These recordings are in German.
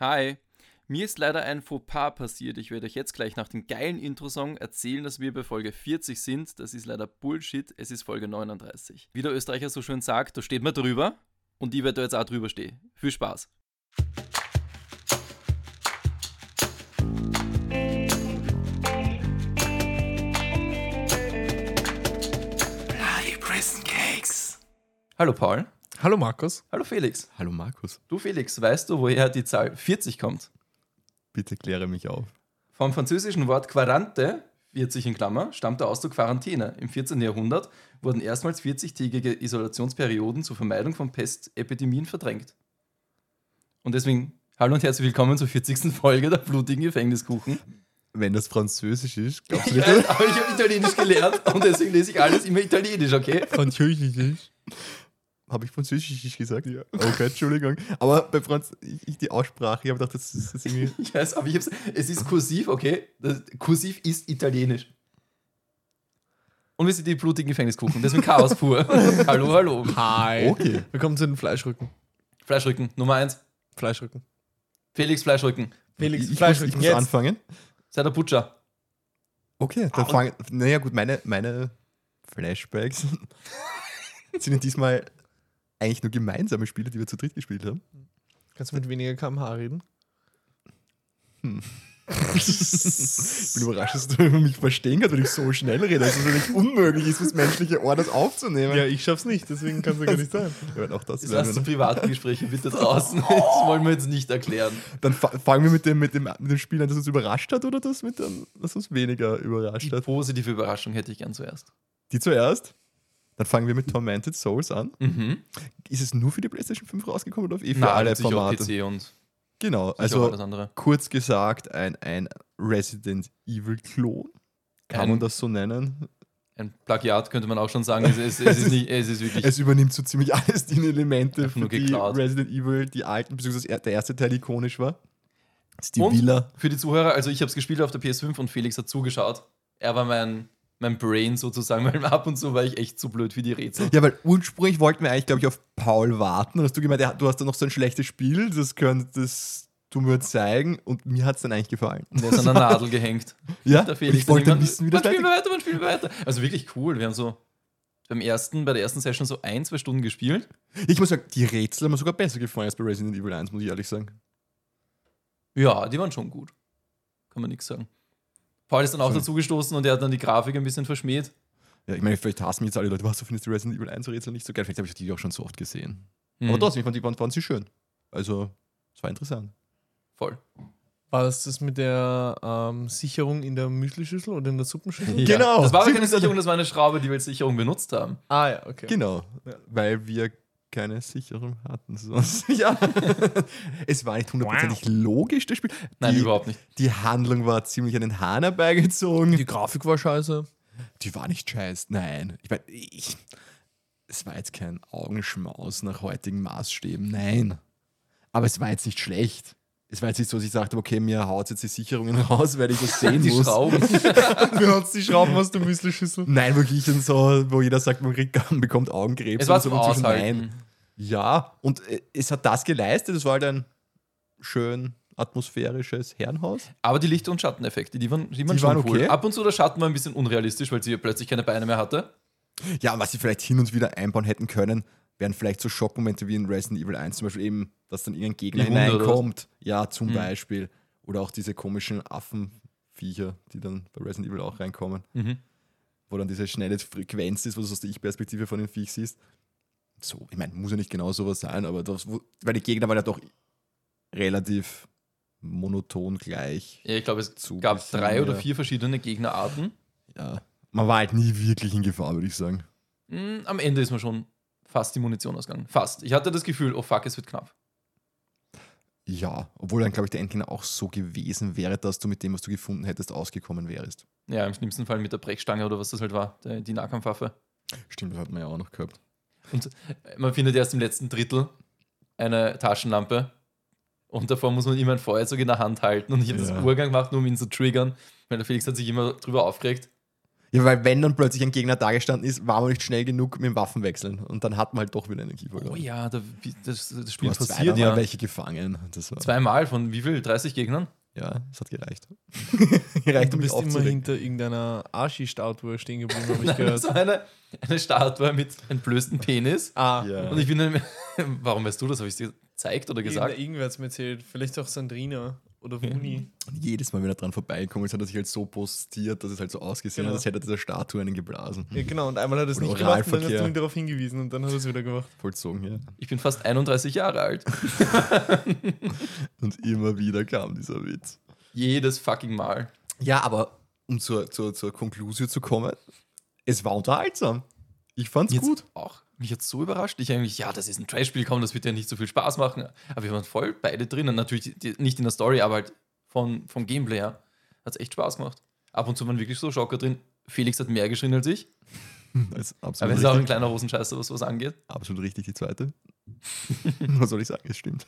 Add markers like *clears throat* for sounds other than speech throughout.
Hi. Mir ist leider ein Fauxpas passiert. Ich werde euch jetzt gleich nach dem geilen Intro-Song erzählen, dass wir bei Folge 40 sind. Das ist leider Bullshit. Es ist Folge 39. Wie der Österreicher so schön sagt, da steht man drüber. Und ich werde da jetzt auch drüber stehen. Viel Spaß. Cakes. Hallo Paul. Hallo Markus. Hallo Felix. Hallo Markus, Du Felix, weißt du, woher die Zahl 40 kommt? bitte kläre mich auf. Vom französischen Wort quarante, 40 in Klammer, stammt der Ausdruck Quarantäne. Im 14. Jahrhundert wurden erstmals 40-tägige Isolationsperioden zur Vermeidung von Pestepidemien verdrängt. Und deswegen, hallo und herzlich willkommen zur 40. Folge der blutigen Gefängniskuchen. Wenn das Französisch ist, glaubst du *laughs* nicht? aber ich habe Italienisch gelernt und deswegen lese ich alles immer Italienisch, okay? Französisch. Habe ich Französisch gesagt? Ja. Okay, Entschuldigung. Aber bei Franz, ich, ich die Aussprache, ich habe gedacht, das ist, das ist irgendwie. *laughs* Ich weiß, aber ich hab's, es ist kursiv, okay? Das, kursiv ist Italienisch. Und wir sind die blutigen Gefängniskuchen, deswegen Chaos pur. *laughs* hallo, hallo. Hi. Okay. Willkommen zu den Fleischrücken. Fleischrücken, Nummer eins. Fleischrücken. Felix Fleischrücken. Felix, ich, ich muss, Fleischrücken. ich muss jetzt. anfangen. Sei der Butcher. Okay, dann fangen. Naja, gut, meine, meine Flashbacks *laughs* sind diesmal eigentlich nur gemeinsame Spiele, die wir zu dritt gespielt haben. Kannst du mit weniger kmh reden? *laughs* Ich bin überrascht, dass du mich verstehen kannst, wenn ich so schnell rede, dass es wirklich unmöglich ist, fürs menschliche Ohr das aufzunehmen. Ja, ich schaff's nicht, deswegen kann es ja gar nicht sein. Ja, auch das Das du noch. privaten Gespräche bitte draußen. Das wollen wir jetzt nicht erklären. Dann fa fangen wir mit dem, mit, dem, mit dem Spiel an, das uns überrascht hat oder das, mit dem, das uns weniger überrascht Die hat? positive Überraschung hätte ich gern zuerst. Die zuerst. Dann fangen wir mit Tormented Souls an. Mhm. Ist es nur für die PlayStation 5 rausgekommen oder eh für Na, alle Formate? PC und Genau, also kurz gesagt, ein, ein Resident Evil-Klon. Kann Ein- man das so nennen? Ein Plagiat könnte man auch schon sagen. Es, es, es, *laughs* ist, nicht, es ist wirklich. Es übernimmt so ziemlich alles die Elemente, die geklaut. Resident Evil, die alten, beziehungsweise der erste Teil ikonisch war. Das ist die Und? Villa. Für die Zuhörer, also ich habe es gespielt auf der PS5 und Felix hat zugeschaut. Er war mein, mein Brain sozusagen, *laughs* weil ab und zu war ich echt zu blöd für die Rätsel. Ja, weil ursprünglich wollten wir eigentlich, glaube ich, auf Paul warten. Und hast du gemeint, du hast da noch so ein schlechtes Spiel, das könntest du mir zeigen. Und mir hat es dann eigentlich gefallen. Der ist an der *laughs* Nadel gehängt. Ja, und Felix. ich wollte wissen, wie das wann spielen wir weiter, wann spielen wir weiter? Also wirklich cool. Wir haben so beim ersten, bei der ersten Session so ein, zwei Stunden gespielt. Ich muss sagen, die Rätsel haben mir sogar besser gefallen als bei Resident Evil 1, muss ich ehrlich sagen. Ja, die waren schon gut. Kann man nichts sagen. Paul ist dann auch Schön. dazu gestoßen und er hat dann die Grafik ein bisschen verschmäht. Ja, ich meine, vielleicht hassen mich jetzt alle Leute, was, du findest die Resident Evil 1 Rätsel nicht so geil. Vielleicht habe ich die auch schon so oft gesehen. Hm, Aber trotzdem, ich fand, die waren, waren sie schön. Also, es war interessant. Voll. War das das mit der ähm, Sicherung in der Müslischüssel oder in der Suppenschüssel? Ja. Genau. Das war aber keine Sicherung, das war eine Schraube, die wir als Sicherung benutzt haben. Ah ja, okay. Genau, weil wir keine Sicherung hatten. *laughs* Sonst. ja. es war nicht hundertprozentig logisch, das Spiel. Nein, die, überhaupt nicht. Die Handlung war ziemlich an den Hahn herbeigezogen. Die Grafik war scheiße. Die war nicht scheiße. Nein. Ich meine, ich, es war jetzt kein Augenschmaus nach heutigen Maßstäben. Nein. Aber es war jetzt nicht schlecht. Es war jetzt nicht so, dass ich sagte, okay, mir haut jetzt die Sicherungen raus, weil ich das *laughs* sehen Die muss. Schrauben. *laughs* Wir haben die Schrauben aus der Müslischüssel. Nein, wirklich und so, wo jeder sagt, man kriegt, *laughs* bekommt Augenkrebs. Es war und so. Nein. Ja, und äh, es hat das geleistet. Es war halt ein schön atmosphärisches Herrenhaus. Aber die Licht- und Schatteneffekte, die waren, die waren Die schon waren cool. okay. Ab und zu der Schatten war ein bisschen unrealistisch, weil sie plötzlich keine Beine mehr hatte. Ja, was sie vielleicht hin und wieder einbauen hätten können, wären vielleicht so Schockmomente wie in Resident Evil 1, zum Beispiel eben, dass dann irgendein Gegner hineinkommt. Ja, zum Hm. Beispiel. Oder auch diese komischen Affenviecher, die dann bei Resident Evil auch reinkommen, Mhm. wo dann diese schnelle Frequenz ist, wo du aus der Ich-Perspektive von dem Viech siehst. So, ich meine, muss ja nicht genau sowas sein, aber das, weil die Gegner waren ja doch relativ monoton gleich. Ja, ich glaube, es Zu gab drei oder vier verschiedene Gegnerarten. Ja, man war halt nie wirklich in Gefahr, würde ich sagen. Hm, Am Ende ist mir schon fast die Munition ausgegangen. Fast. Ich hatte das Gefühl, oh fuck, es wird knapp. Ja, obwohl dann, glaube ich, der Endgegner auch so gewesen wäre, dass du mit dem, was du gefunden hättest, ausgekommen wärst. Ja, im schlimmsten Fall mit der Brechstange oder was das halt war, der, die Nahkampfwaffe. Stimmt, das hat man ja auch noch gehabt. Und man findet erst im letzten Drittel eine Taschenlampe. Und davor muss man immer ein Feuerzeug in der Hand halten. Und ich habe das Ja. Urgang gemacht, nur um ihn zu triggern, weil der Felix hat sich immer drüber aufgeregt. Ja, weil wenn dann plötzlich ein Gegner da gestanden ist, war man nicht schnell genug mit dem Waffenwechseln. Und dann hat man halt doch wieder Energie Oh verloren. ja, da, das, das Du Spiel hast passiert zweimal ja. welche gefangen. Das war, Zweimal von wie viel? 30 Gegnern? ja, das hat gereicht. *laughs* *laughs* gereicht, Du um bist immer aufzuregen. hinter irgendeiner Arschi-Statue stehen geblieben, habe ich *laughs* Nein, gehört. so eine, eine Statue mit entblößtem Penis. Ah, Ja. Und ich bin dann, warum weißt du das? Habe ich dir gezeigt oder gesagt. gesagt? Irgendwer hat es mir erzählt. Vielleicht auch Sandrina oder Wuni. Und jedes Mal, wenn er dran vorbeigekommen ist, hat er sich halt so postiert, dass es halt so ausgesehen Genau. hat, als hätte er dieser Statue einen geblasen. Ja, genau, und einmal hat er es nicht gemacht und dann hast du ihn darauf hingewiesen und dann hat er es wieder gemacht. Vollzogen, ja. Ich bin fast 31 Jahre alt. *laughs* Und immer wieder kam dieser Witz. Jedes fucking Mal. Ja, aber um zur, zur, zur Konklusion zu kommen, es war unterhaltsam. Ich fand's Jetzt gut. auch. Mich hat so überrascht. Ich eigentlich, ja, das ist ein Trash-Spiel, komm, das wird ja nicht so viel Spaß machen. Aber wir waren voll beide drinnen. Natürlich nicht in der Story, aber halt von, vom Gameplay her. Hat es echt Spaß gemacht. Ab und zu waren wirklich so Schocker drin. Felix hat mehr geschrien als ich. *laughs* Das ist Aber absolut, er ist auch ein kleiner Rosenscheißer, was was angeht. absolut richtig, die zweite. *laughs* Was soll ich sagen? Es stimmt.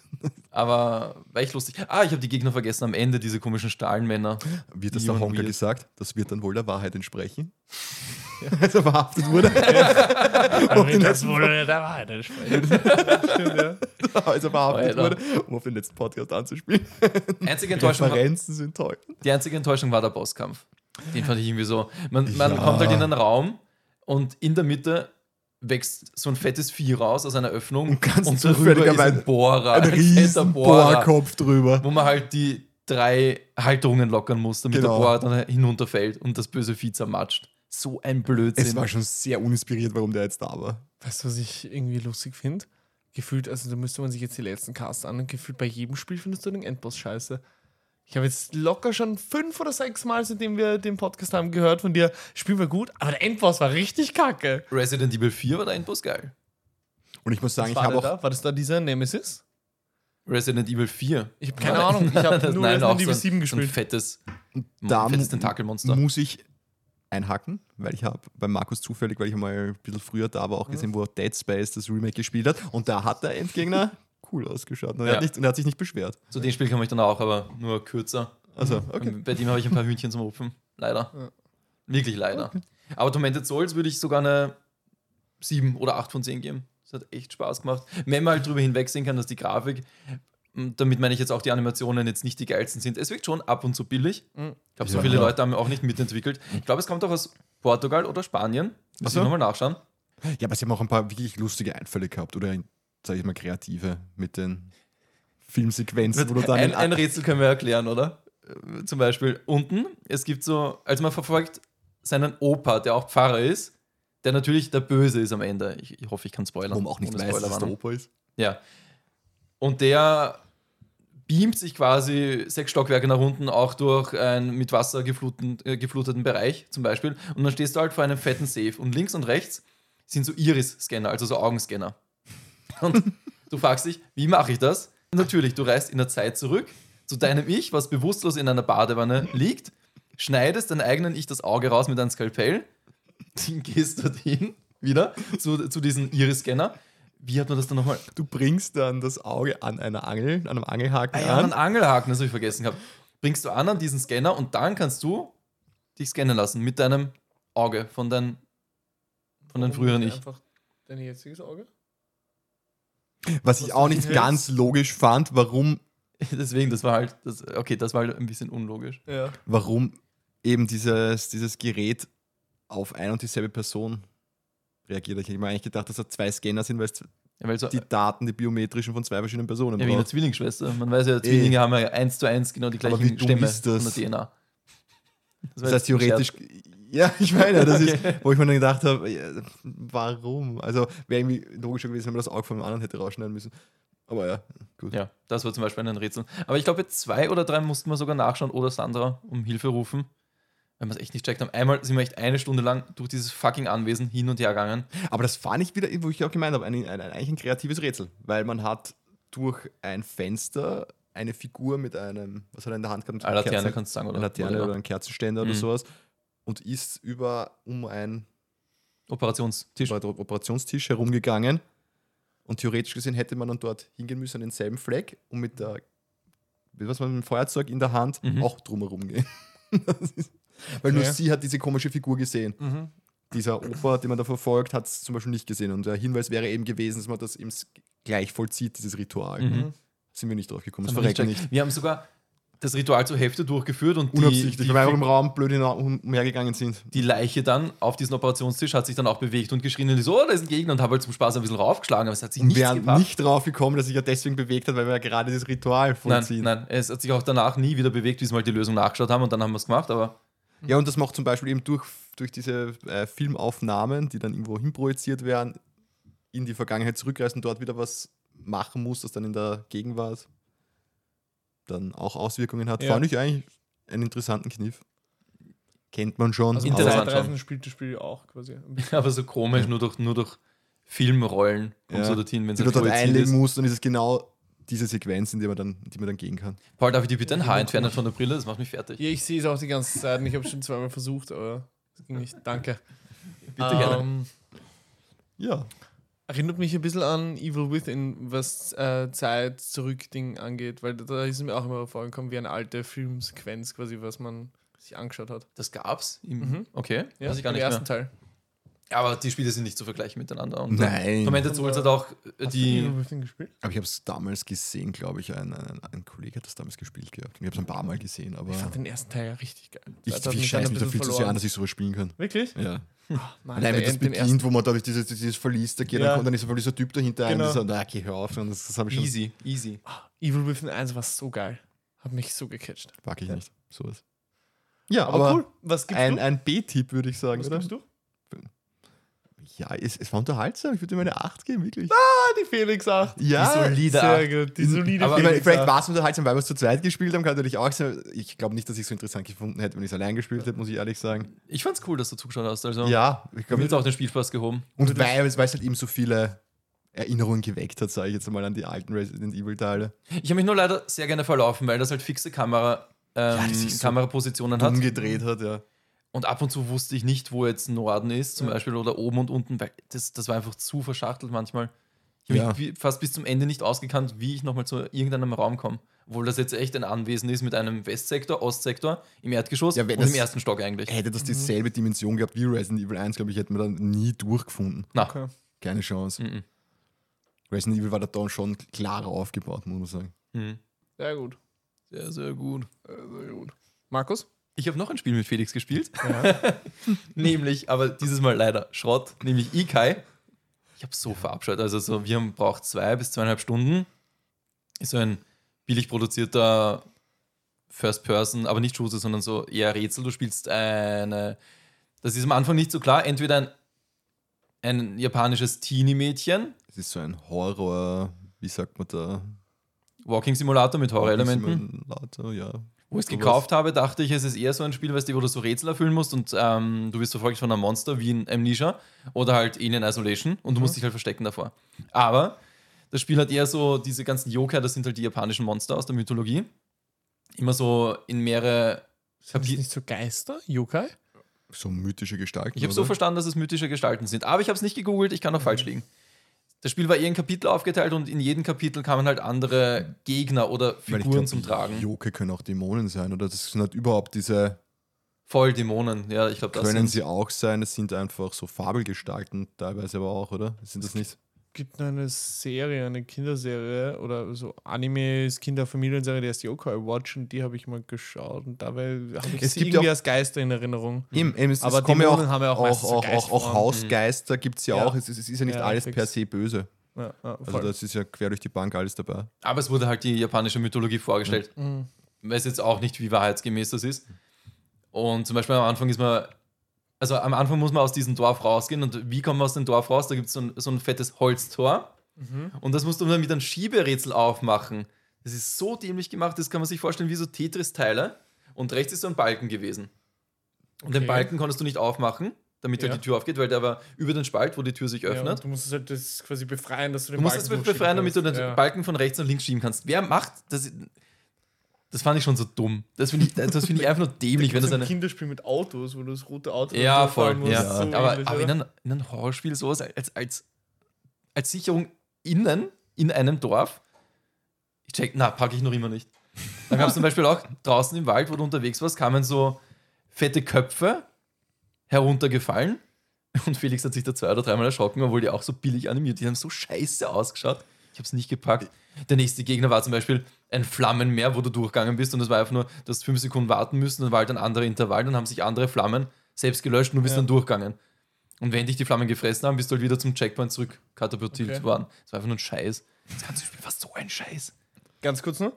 Aber war echt lustig. Ah, ich habe die Gegner vergessen am Ende, diese komischen Stahlenmänner. Wird das der weird. gesagt? Das wird dann wohl der Wahrheit entsprechen. *laughs* Als er verhaftet wurde. Aber *laughs* den das wurde der Wahrheit entsprechen. *laughs* Stimmt, ja. Als er verhaftet Alter. wurde, um auf den letzten Podcast anzuspielen. Einzige Enttäuschung, war, Referenzen sind toll. die einzige Enttäuschung war der Bosskampf. Den fand ich irgendwie so. Man, man Ja. kommt halt in einen Raum und in der Mitte wächst so ein fettes Vieh raus aus einer Öffnung Und ganz darüber ist ein Bohrer, Ein fetter riesen Bohrkopf drüber. wo man halt die drei Halterungen lockern muss, damit Genau. der Bohrer dann hinunterfällt und das böse Vieh zermatscht. So ein Blödsinn. Es war schon sehr uninspiriert, warum der jetzt da war. Weißt du, was ich irgendwie lustig finde? Gefühlt, also da müsste man sich jetzt die letzten Casts an und gefühlt bei jedem Spiel findest du den Endboss scheiße. Ich habe jetzt locker schon fünf oder sechs Mal, seitdem wir den Podcast haben, gehört von dir, Spiel war gut, aber der Endboss war richtig kacke. Resident Evil 4 war der Endboss geil. Und ich muss sagen, ich war, habe auch. da? war das da dieser Nemesis? Resident Evil 4. Ich habe keine Ahnung, ich habe *laughs* nur Nein, Resident Evil so 7 ein, so ein gespielt. fettes, Da fettes Tentakelmonster. Muss ich einhaken, weil ich habe bei Markus zufällig, weil ich mal ein bisschen früher da war, auch gesehen, wo er Dead Space das Remake gespielt hat. Und da hat der Endgegner *laughs* cool ausgeschaut. Und, er, Ja. hat nicht, und er hat sich nicht beschwert. Zu dem Spiel komme ich dann auch, aber nur kürzer. Also, okay. Bei dem habe ich ein paar Hühnchen zum Rupfen. Leider. Ja. Wirklich leider. Aber Tormented Souls würde ich sogar eine 7 oder 8 von 10 geben. Das hat echt Spaß gemacht. Wenn man halt drüber hinwegsehen kann, dass die Grafik, damit meine ich jetzt auch die Animationen jetzt nicht die geilsten sind. Es wirkt schon ab und zu billig. Mhm. Ich glaube, so Ja. viele Leute haben auch nicht mitentwickelt. Ich glaube, es kommt auch aus Portugal oder Spanien. Muss ich nochmal nachschauen. Ja, aber sie haben auch ein paar wirklich lustige Einfälle gehabt. Oder, sage ich mal, kreative mit den Filmsequenzen, wo du dann Ein, in- ein Rätsel können wir erklären, oder? Äh, Zum Beispiel unten, es gibt so, also man verfolgt seinen Opa, der auch Pfarrer ist, der natürlich der Böse ist am Ende. Ich, ich hoffe, ich kann spoilern. wo man auch nicht weiß, dass der. Opa ist. Ja. Und der beamt sich quasi sechs Stockwerke nach unten, auch durch einen mit Wasser gefluten, äh, gefluteten Bereich zum Beispiel. Und dann stehst du halt vor einem fetten Safe. Und links und rechts sind so Iris-Scanner, also so Augenscanner. Und du fragst dich, wie mache ich das? Natürlich, du reist in der Zeit zurück zu deinem Ich, was bewusstlos in einer Badewanne liegt, schneidest deinem eigenen Ich das Auge raus mit einem Skalpell, *laughs* gehst dorthin wieder zu, zu diesem Iris-Scanner. Wie hat man das dann nochmal? Du bringst dann das Auge an einer Angel, an einem Angelhaken Ah ja, an. einen Angelhaken, das habe ich vergessen gehabt. Bringst du an an diesen Scanner und dann kannst du dich scannen lassen mit deinem Auge von, dein, von deinem Warum früheren Ich. Einfach dein jetziges Auge? Was ich Was auch du nicht hältst. ganz logisch fand, warum, *laughs* Deswegen, das war halt, das, okay, das war halt ein bisschen unlogisch. Ja. warum eben dieses, dieses Gerät auf ein und dieselbe Person reagiert. Ich habe mir eigentlich gedacht, dass da zwei Scanner sind, weil es Ja, so, die Daten, die biometrischen von zwei verschiedenen Personen ja, der braucht. Zwillingsschwester. Man weiß ja, Zwillinge haben ja eins zu eins genau die gleichen wie Stämme ist das? von der DNA. Das war heißt theoretisch, ja, *laughs* ich meine, das Okay. ist, wo ich mir dann gedacht habe, ja, warum? Also wäre irgendwie logischer gewesen, wenn man das Auge von dem anderen hätte rausschneiden müssen. Aber ja, gut. Ja, das war zum Beispiel ein Rätsel. Aber ich glaube, zwei oder drei mussten wir sogar nachschauen oder Sandra um Hilfe rufen, weil wir es echt nicht checkt haben. Einmal sind wir echt eine Stunde lang durch dieses fucking Anwesen hin und her gegangen. Aber das fand ich wieder, wo ich auch gemeint habe, ein, ein, ein, eigentlich ein kreatives Rätsel, weil man hat durch ein Fenster eine Figur mit einem, was hat er in der Hand gehabt? Eine Laterne Kerzen- kannst du sagen, oder? eine Laterne Oder oder ein Kerzenständer oder Mhm. sowas und ist über um einen Operationstisch. Operationstisch herumgegangen und theoretisch gesehen hätte man dann dort hingehen müssen an denselben Fleck und mit der, was man mit dem Feuerzeug in der Hand Mhm. auch drumherum gehen. *laughs* Das ist, Weil nur sie hat diese komische Figur gesehen. Mhm. Dieser Opa, den man da verfolgt, hat es zum Beispiel nicht gesehen. Und der Hinweis wäre eben gewesen, dass man das eben gleich vollzieht, dieses Ritual. Mhm. Sind wir nicht drauf gekommen. Das wir nicht verreckt gecheckt. nicht. Wir haben sogar das Ritual zur Hälfte durchgeführt und die, Unabsichtlich, die, weil wir einfach im Raum blöd umhergegangen sind. die Leiche dann auf diesen Operationstisch hat sich dann auch bewegt und geschrien und die so, oh, da ist ein Gegner und habe halt zum Spaß ein bisschen raufgeschlagen, aber es hat sich nichts gebracht. nicht drauf gekommen, dass sich ja deswegen bewegt hat, weil wir ja gerade das Ritual Nein, vollziehen. nein, es hat sich auch danach nie wieder bewegt, wie sie mal die Lösung nachgeschaut haben und dann haben wir es gemacht, aber Ja, und das macht zum Beispiel eben durch, durch diese äh, Filmaufnahmen, die dann irgendwo hinprojiziert werden, in die Vergangenheit zurückreisen und dort wieder was machen muss, das dann in der Gegenwart dann auch Auswirkungen hat. Ja. Fand ich eigentlich einen interessanten Kniff. Kennt man schon. Also Zeitreisen spielt das Spiel auch quasi. *laughs* aber so komisch, nur durch, nur durch Filmrollen kommt Ja. so dorthin, wenn es halt du dort einlegen ist. musst, dann ist es genau diese Sequenz, in die man dann, in die man dann gehen kann. Paul, darf ich dir bitte ein Haar entfernen von der Brille? Das macht mich fertig. Ja, ich sehe es auch die ganze Zeit und ich habe schon zweimal versucht, aber es ging nicht. Danke. Bitte gerne. Ähm, Ja. Erinnert mich ein bisschen an Evil Within, was äh, Zeit-Zurück-Ding angeht, weil da ist mir auch immer vorgekommen wie eine alte Filmsequenz, quasi, was man sich angeschaut hat. Das gab's? Im, Mhm. Okay, Ja, ich gar im nicht ersten mehr. Teil. Aber die Spiele sind nicht zu vergleichen miteinander. Und Nein. Tormented Souls hat auch äh, die. Evil Within gespielt? Aber ich habe es damals gesehen, glaube ich. Ein, ein, ein Kollege hat das damals gespielt gehabt. Ich habe es ein paar Mal gesehen, aber Ich fand den ersten Teil ja richtig geil. ich, ich mich dann scheiße ein mich da viel zu sehr an, dass ich sowas spielen kann. Wirklich? Ja. Mann, Allein wenn das beginnt, wo man da durch dieses, dieses Verlies da geht Ja. und dann ist einfach dieser Typ dahinter ein, Genau. und so, na, geh hör auf. Und das, das habe ich schon. Easy, easy. Evil Within 1 war so geil. Hat mich so gecatcht. Mag ich nicht. Sowas. Ja, Aber, aber, cool. Was gibst ein, du? ein B-Tipp, würde ich sagen, Was oder? gibst du? Ja, es, es war unterhaltsam. Ich würde ihm eine 8 geben, wirklich. Ah, die Felix 8. ja, die solide Sehr Acht. gut. Die solide Aber ich meine, vielleicht 8. war es unterhaltsam, weil wir es zu zweit gespielt haben, kann natürlich auch sein. Ich glaube nicht, dass ich es so interessant gefunden hätte, wenn ich es allein gespielt hätte, muss ich ehrlich sagen. Ich fand's cool, dass du zugeschaut hast. Also, Ja, ich glaube, jetzt auch den Spielspaß gehoben. und weil, es- es halt eben so viele Erinnerungen geweckt hat, sage ich jetzt einmal an die alten Resident Evil-Teile. Ich habe mich nur leider sehr gerne verlaufen, weil das halt fixe Kamera, ähm, Ja, so Kamerapositionen hat. Umgedreht hat, ja. Und ab und zu wusste ich nicht, wo jetzt Norden ist, zum Ja. Beispiel, oder oben und unten, weil das, das war einfach zu verschachtelt manchmal. Ich habe Ja. mich fast bis zum Ende nicht ausgekannt, wie ich nochmal zu irgendeinem Raum komme. Obwohl das jetzt echt ein Anwesen ist mit einem Westsektor, Ostsektor, im Erdgeschoss Ja, wenn und im ersten Stock eigentlich. Hätte das dieselbe Dimension gehabt wie Resident Evil 1, glaube ich, hätten wir dann nie durchgefunden. Na, Okay. Keine Chance. mhm. Resident Evil war da dann schon klarer aufgebaut, muss man sagen. Mhm. Sehr gut. Sehr, sehr gut. Sehr gut. Markus? Ich habe noch ein Spiel mit Felix gespielt, Ja. *laughs* *laughs* nämlich, aber dieses Mal leider Schrott, nämlich Ikai. Ich habe so verabscheut. Also so, wir haben braucht zwei bis zweieinhalb Stunden. Ist so ein billig produzierter First Person, aber nicht Shooter, sondern so eher Rätsel. Du spielst eine. Das ist am Anfang nicht so klar. Entweder ein, ein japanisches Teenie-Mädchen, Es ist so ein Horror, wie sagt man da? Walking Simulator mit Horrorelementen. Simulator, ja. Wo ich es gekauft habe, dachte ich, es ist eher so ein Spiel, weißt du, wo du so Rätsel erfüllen musst und ähm, du wirst verfolgt von einem Monster wie in Amnesia oder halt Alien Isolation und du musst dich halt verstecken davor. Aber das Spiel hat eher so diese ganzen Yokai, das sind halt die japanischen Monster aus der Mythologie. Immer so in mehrere. Sind das nicht so Geister? Yokai? So mythische Gestalten. Ich habe so verstanden, dass es mythische Gestalten sind, aber ich habe es nicht gegoogelt, ich kann auch falsch liegen. Das Spiel war eher in Kapitel aufgeteilt und in jedem Kapitel kamen halt andere Gegner oder Figuren glaub, zum Tragen. Yokai können auch Dämonen sein, oder? Das sind halt überhaupt diese. Voll Dämonen, ja, ich glaube, das Können sind sie auch sein, es sind einfach so Fabelgestalten teilweise aber auch, oder? Sind das nicht? Gibt eine Serie, eine Kinderserie oder so Animes, Kinderfamilienserie, die heißt Yokai Watch und die habe ich mal geschaut und dabei habe ich Es sie gibt irgendwie ja auch- als Geister in Erinnerung. Eben, eben, es, Aber es kommen ja auch, haben ja auch auch, auch, auch, auch. Hausgeister gibt es ja, Ja. auch. Es, ist- es ist ja nicht Ja, alles fix. per se böse. Ja, Also das ist ja quer durch die Bank alles dabei. Aber es wurde halt die japanische Mythologie vorgestellt. Mhm. Weiß jetzt auch nicht, wie wahrheitsgemäß das ist. Und zum Beispiel am Anfang ist man, also am Anfang muss man aus diesem Dorf rausgehen. Und wie kommt man aus dem Dorf raus? Da gibt es so ein, so ein fettes Holztor. Mhm. Und das musst du dann mit einem Schieberätsel aufmachen. Das ist so dämlich gemacht, das kann man sich vorstellen wie so Tetris-Teile. Und rechts ist so ein Balken gewesen. Und den. Balken konntest du nicht aufmachen, damit halt Ja. die Tür aufgeht, weil der war über den Spalt, wo die Tür sich Ja, öffnet. und du musst es halt das quasi befreien, dass du den Du musst es Balken befreien, damit du den kannst. Balken von rechts nach links schieben kannst. Wer macht das? Das fand ich schon so dumm. Das finde ich, das find ich einfach nur dämlich, wenn das das ein eine. Kinderspiel mit Autos, wo du das rote Auto Ja, voll. musst, Ja. so aber ähnlich, aber in, einem, in einem Horrorspiel sowas als, als, als Sicherung innen in einem Dorf, ich check, na, packe ich noch immer nicht. Dann gab es zum Beispiel auch draußen im Wald, wo du unterwegs warst, kamen so fette Köpfe heruntergefallen. Und Felix hat sich da zwei oder dreimal erschrocken, obwohl die auch so billig animiert. Die haben so scheiße ausgeschaut. Ich habe es nicht gepackt. Der nächste Gegner war zum Beispiel ein Flammenmeer, wo du durchgegangen bist und das war einfach nur, du hast fünf Sekunden warten müssen, dann war halt ein anderer Intervall, dann haben sich andere Flammen selbst gelöscht und du bist Ja. dann durchgegangen. Und wenn dich die Flammen gefressen haben, bist du halt wieder zum Checkpoint zurück katapultiert Okay. worden. Das war einfach nur ein Scheiß. Das ganze Spiel war so ein Scheiß. Ganz kurz noch.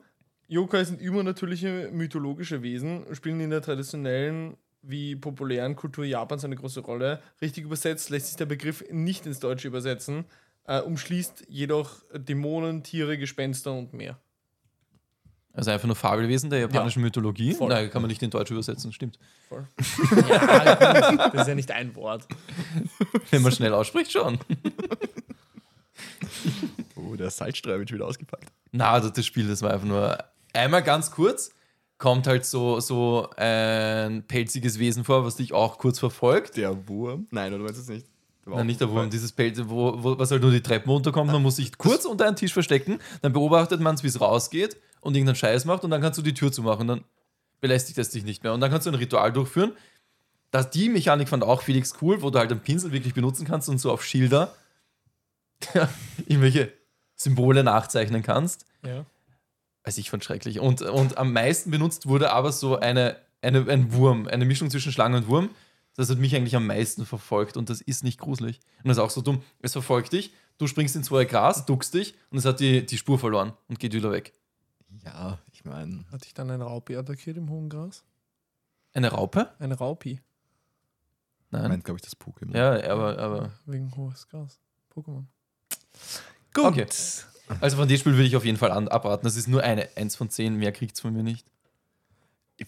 Yokai sind übernatürliche mythologische Wesen, spielen in der traditionellen wie populären Kultur Japans eine große Rolle. Richtig übersetzt lässt sich der Begriff nicht ins Deutsche übersetzen, äh, umschließt jedoch Dämonen, Tiere, Gespenster und mehr. Also einfach nur Fabelwesen der japanischen Mythologie. Voll. Nein, kann man nicht in Deutsch übersetzen, stimmt. Voll. ja, das ist ja nicht ein Wort. Wenn man schnell ausspricht, schon. Oh, der Salzstreuer wird wieder ausgepackt. Na, das, das Spiel, das war einfach nur einmal ganz kurz. Kommt halt so, so ein pelziges Wesen vor, was dich auch kurz verfolgt. Der Wurm? Nein, oder meinst du es nicht? war Nein, nicht der Wurm, dieses Pelz, wo, wo, was halt nur die Treppen runterkommt. Man muss sich kurz unter einen Tisch verstecken, dann beobachtet man es, wie es rausgeht und irgendeinen Scheiß macht und dann kannst du die Tür zumachen. Dann belästigt es dich nicht mehr. Und dann kannst du ein Ritual durchführen. Das, die Mechanik fand auch Felix cool, wo du halt einen Pinsel wirklich benutzen kannst und so auf Schilder *laughs* irgendwelche Symbole nachzeichnen kannst. Ja. Weiß ich fand schrecklich. Und, und am meisten benutzt wurde aber so eine, eine, ein Wurm, eine Mischung zwischen Schlange und Wurm. Das hat mich eigentlich am meisten verfolgt und das ist nicht gruselig. Und das ist auch so dumm. Es verfolgt dich, du springst ins hohe Gras, duckst dich und es hat die, die Spur verloren und geht wieder weg. Ja, ich meine, Hat dich dann ein Raupi attackiert im hohen Gras? Eine Raupe? Ein Raupi. Nein. meint, glaube ich, das Pokémon. Ja, aber, aber. Wegen hohes Gras. Pokémon. Gut. Okay. Also von dem Spiel würde ich auf jeden Fall an, abraten. Das ist nur eine 1 von 10, mehr kriegt es von mir nicht.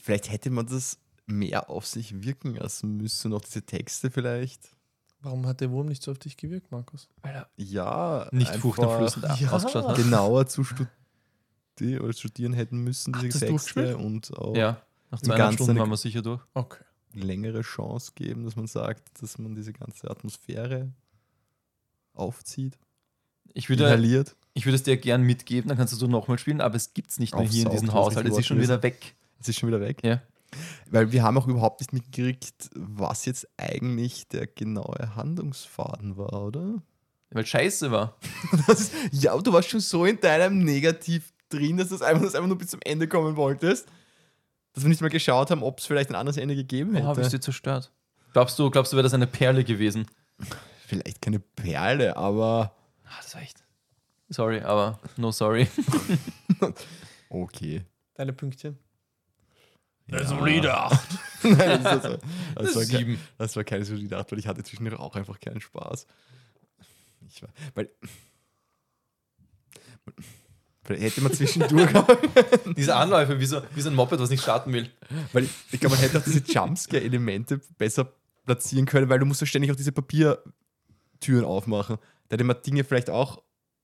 Vielleicht hätte man das mehr auf sich wirken lassen müssen, noch diese Texte vielleicht. Warum hat der Wurm nicht so auf dich gewirkt, Markus? Weil er Ja, nicht furchteinflößend Ja. ausgeschaut hat. genauer zu studieren oder studieren hätten müssen, diese durchgespielt? und auch Ja, nach zweieinhalb Ganzen Stunden waren wir sicher durch. Okay. längere Chance geben, dass man sagt, dass man diese ganze Atmosphäre aufzieht, Ich würde, inhaliert. ich würde es dir gern mitgeben, dann kannst du so nochmal spielen, aber es gibt es nicht mehr hier in diesem Haushalt. Es ist schon wieder weg. Es ist schon wieder weg. Ja. Weil wir haben auch überhaupt nicht mitgekriegt, was jetzt eigentlich der genaue Handlungsfaden war, oder? Weil scheiße war. *laughs* Das ist, ja, aber du warst schon so in deinem Negativ drin, dass du das einfach, dass du einfach nur bis zum Ende kommen wolltest. Dass wir nicht mal geschaut haben, ob es vielleicht ein anderes Ende gegeben Oh, bist hätte. du zerstört. Glaubst du, glaubst du, wäre das eine Perle gewesen? vielleicht keine Perle, aber Ah, das war echt. Sorry, aber no sorry. *laughs* okay. Deine Pünktchen. Ja. solide 8. *laughs* Nein, das, war, *laughs* das, war kein, Sieben. das war keine solide Acht, weil ich hatte zwischendurch auch einfach keinen Spaß. Ich war, weil hätte man zwischendurch *laughs* Diese Anläufe, wie so, wie so ein Moped, was nicht starten will. Weil ich, ich glaube, man hätte auch diese Jumpscare-Elemente besser platzieren können, weil du musst ja ständig auch diese Papiertüren aufmachen. Da hätte man Dinge vielleicht auch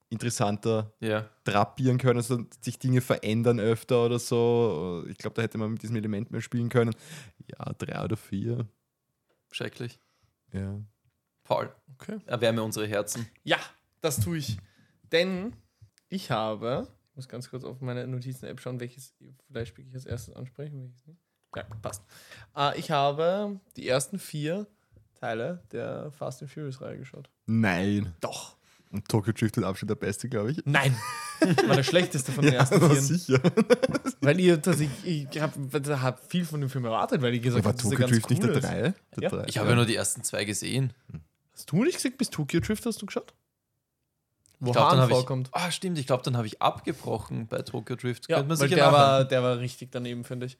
interessanter Ja. drapieren können, also sich Dinge verändern öfter oder so. Ich glaube, da hätte man mit diesem Element mehr spielen können. Ja, drei oder vier. Schrecklich. Ja. Paul, Okay. erwärme unsere Herzen. Ja, das tue ich. Denn ich habe, ich muss ganz kurz auf meine Notizen-App schauen, welches vielleicht spiele ich als erstes ansprechen, welches nicht. Ja, passt. Äh, ich habe die ersten vier Teile der Fast and Furious-Reihe geschaut. Nein. Doch. Und Tokyo Drift wird Abstand der beste, glaube ich. Nein. War der schlechteste von den *laughs* ersten aber vier. sicher. *laughs* Weil ihr tatsächlich, ich habe hab viel von dem Film erwartet, weil ihr gesagt dass er Tokyo ganz Drift nicht der ist. drei? Der Ja. drei. Ich habe ja nur die ersten zwei gesehen. Hast du nicht gesagt, bis Tokyo Drift hast du geschaut? Wo dann Hahn vorkommt. Ah, stimmt, ich glaube, dann habe ich abgebrochen bei Tokyo Drift. Ja, weil der war, der war richtig daneben, finde ich.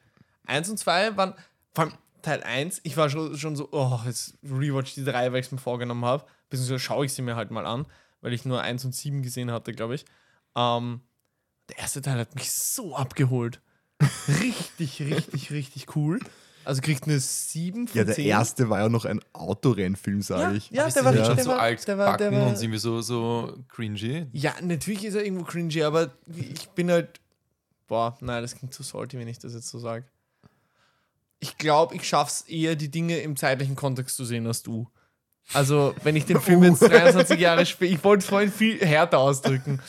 Eins und zwei waren, vor allem Teil 1, ich war schon, schon so, oh, jetzt rewatch die drei, weil ich es mir vorgenommen habe. Beziehungsweise schaue ich sie mir halt mal an, weil ich nur eins und sieben gesehen hatte, glaube ich. Ähm, der erste Teil hat mich so abgeholt. *laughs* richtig, richtig, richtig cool. Also kriegt eine 7 von Ja, der 10. erste war ja noch ein Autorennfilm, sage Ja, ich. ja, der war, nicht schon der so war, alt der war, der war, und irgendwie so, so cringy. Ja, natürlich ist er irgendwo cringy, aber ich bin halt. Boah, nein, das klingt zu salty, wenn ich das jetzt so sage. Ich glaube, ich schaff's eher, die Dinge im zeitlichen Kontext zu sehen als du. Also, wenn ich den Film *laughs* jetzt 23 Jahre später, ich wollte es vorhin viel härter ausdrücken.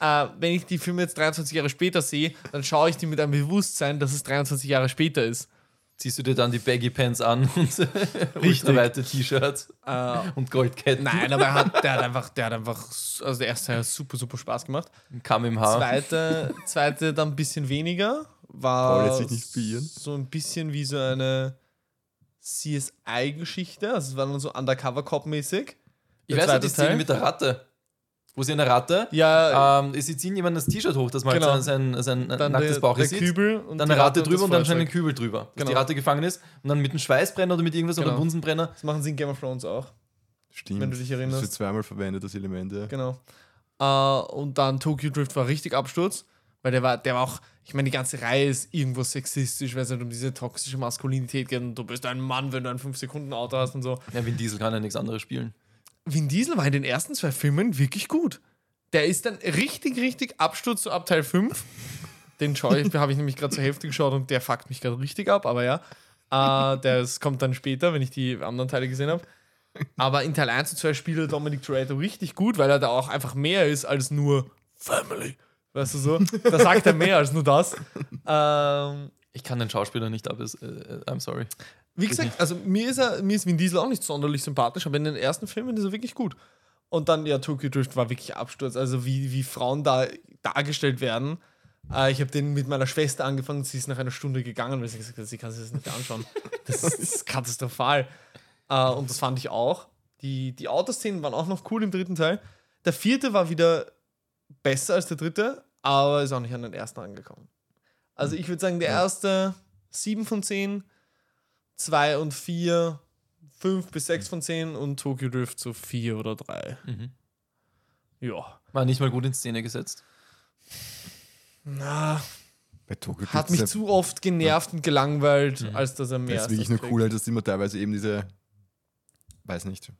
Äh, wenn ich die Filme jetzt 23 Jahre später sehe, dann schaue ich die mit einem Bewusstsein, dass es 23 Jahre später ist. Ziehst du dir dann die Baggy Pants an und *laughs* ultraweite T-Shirts Äh, und Goldketten? nein, aber er hat, der hat *laughs* einfach, der hat einfach, also der erste hat super, super Spaß gemacht. Kamm im Haar. Zweite, zweite dann ein bisschen weniger. War so ein bisschen wie so eine CSI-Geschichte. Also es war dann so Undercover-Cop-mäßig. Ich weiß nicht, die Szene mit der Ratte. Wo sie eine Ratte, Ja, ähm, sie ziehen jemand das T-Shirt hoch, dass man Genau. halt sein, sein, sein dann nacktes der, Bauch der sieht. Kübel und dann eine Ratte das drüber und dann Feuerzeug. einen Kübel drüber, dass Genau. die Ratte gefangen ist. Und dann mit einem Schweißbrenner oder mit irgendwas oder Genau. einem Bunsenbrenner. Das machen sie in Game of Thrones auch. Stimmt. Wenn du dich erinnerst. Das wird zweimal verwendet, das Element, ja. Genau. Äh, und dann Tokyo Drift war richtig Absturz, weil der war, der war auch, ich meine, die ganze Reihe ist irgendwo sexistisch, weil es halt um diese toxische Maskulinität geht und du bist ein Mann, wenn du ein 5-Sekunden-Auto hast und so. Ja, Vin Diesel kann ja nichts anderes spielen. Vin Diesel war in den ersten zwei Filmen wirklich gut. Der ist dann richtig, richtig Absturz zu ab Teil 5. Den habe ich nämlich gerade zur Hälfte geschaut und der fuckt mich gerade richtig ab, aber ja. Äh, das kommt dann später, wenn ich die anderen Teile gesehen habe. Aber in Teil 1 und 2 spielt Dominic Toretto richtig gut, weil er da auch einfach mehr ist als nur Family. Weißt du so? Da sagt er mehr als nur das. Ähm, Ich kann den Schauspieler nicht ab, ist, äh, I'm sorry. wie gesagt, also mir ist, er, mir ist Vin Diesel auch nicht sonderlich sympathisch, aber in den ersten Filmen ist er wirklich gut. Und dann, ja, Tokyo Drift war wirklich Absturz. Also wie, wie Frauen da dargestellt werden. Äh, ich habe den mit meiner Schwester angefangen, sie ist nach einer Stunde gegangen, weil sie gesagt hat, sie kann sich das nicht anschauen. *laughs* Das ist, das ist katastrophal. Äh, und das fand ich auch. Die, die Autoszenen waren auch noch cool im dritten Teil. Der vierte war wieder besser als der dritte, aber ist auch nicht an den ersten angekommen. Also ich würde sagen, der erste 7 von 10, 2 und 4, 5 bis 6 von 10 und Tokyo Drift so 4 oder 3. Mhm. Ja. War nicht mal gut in Szene gesetzt. Na, Bei Tokyo hat mich zu oft genervt und gelangweilt, Mhm. als dass er mehr Das ist wirklich nur cool, halt, dass immer teilweise eben diese, weiß nicht,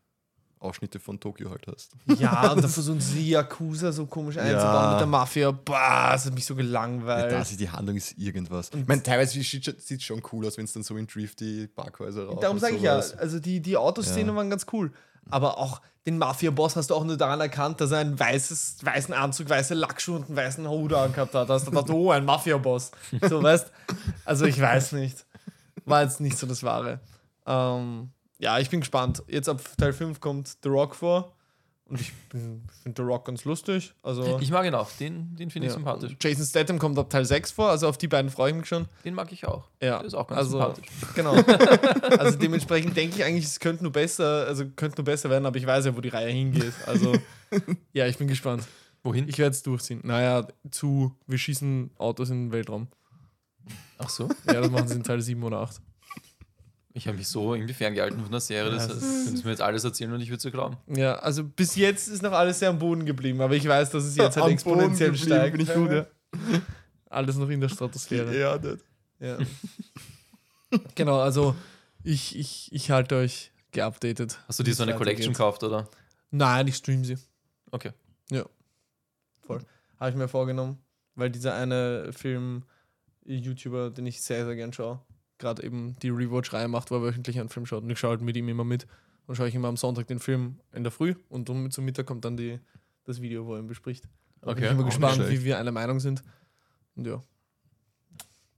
Ausschnitte von Tokio halt hast. Ja, und dann versuchen sie Yakuza so komisch einzubauen mit der Mafia. Bah, das hat mich so Ja, gelangweilt. da ist die Handlung ist irgendwas. Ich meine, teilweise sieht es schon cool aus, wenn es dann so in Drifty Parkhäuser rauf Darum und sage ich ja, also die, die Autoszenen Ja. waren ganz cool. Aber auch den Mafia-Boss hast du auch nur daran erkannt, dass er einen weißes, weißen Anzug, weiße Lackschuhe und einen weißen Hut angehabt hat. Da hast du gedacht, oh, ein Mafia-Boss. So, weißt Also ich weiß nicht. War jetzt nicht so das Wahre. Ähm, ja, ich bin gespannt. Jetzt ab Teil 5 kommt The Rock vor. Und ich finde The Rock ganz lustig. Also, Ich mag ihn auch, den, den finde ich ja. sympathisch. Jason Statham kommt ab Teil 6 vor. Also auf die beiden freue ich mich schon. Den mag ich auch. Ja, Der ist auch ganz also, sympathisch. Genau. *laughs* also dementsprechend denke ich eigentlich, es könnte nur besser, also könnte nur besser werden, aber ich weiß ja, wo die Reihe hingeht. Also *laughs* ja, ich bin gespannt. Wohin? Ich werde es durchziehen. Naja, zu, wir schießen Autos in den Weltraum. Ach so. Ja, das machen sie in Teil 7 oder 8. Ich habe mich so irgendwie ferngehalten von der Serie, das Ja, das können sie mir jetzt alles erzählen und ich würde es ja glauben. Ja, also bis jetzt ist noch alles sehr am Boden geblieben, aber ich weiß, dass es jetzt halt *laughs* Am exponentiell steigt. bin ich gut, ja. *laughs* Alles noch in der Stratosphäre. Ja, das. Ja. *laughs* genau, also ich, ich, ich halte euch geupdatet. Hast du dir so eine Collection gekauft, oder? Nein, ich stream sie. Okay. Habe ich mir vorgenommen, weil dieser eine Film-YouTuber, den ich sehr, sehr gern schaue, gerade eben die Rewatch-Reihe macht, wo er wöchentlich einen Film schaut. Und ich schaue halt mit ihm immer mit. Und schaue ich immer am Sonntag den Film in der Früh und um zum Mittag kommt dann die, das Video, wo er ihn bespricht. Da bin Okay. ich immer auch gespannt, wie wir einer Meinung sind. Und ja,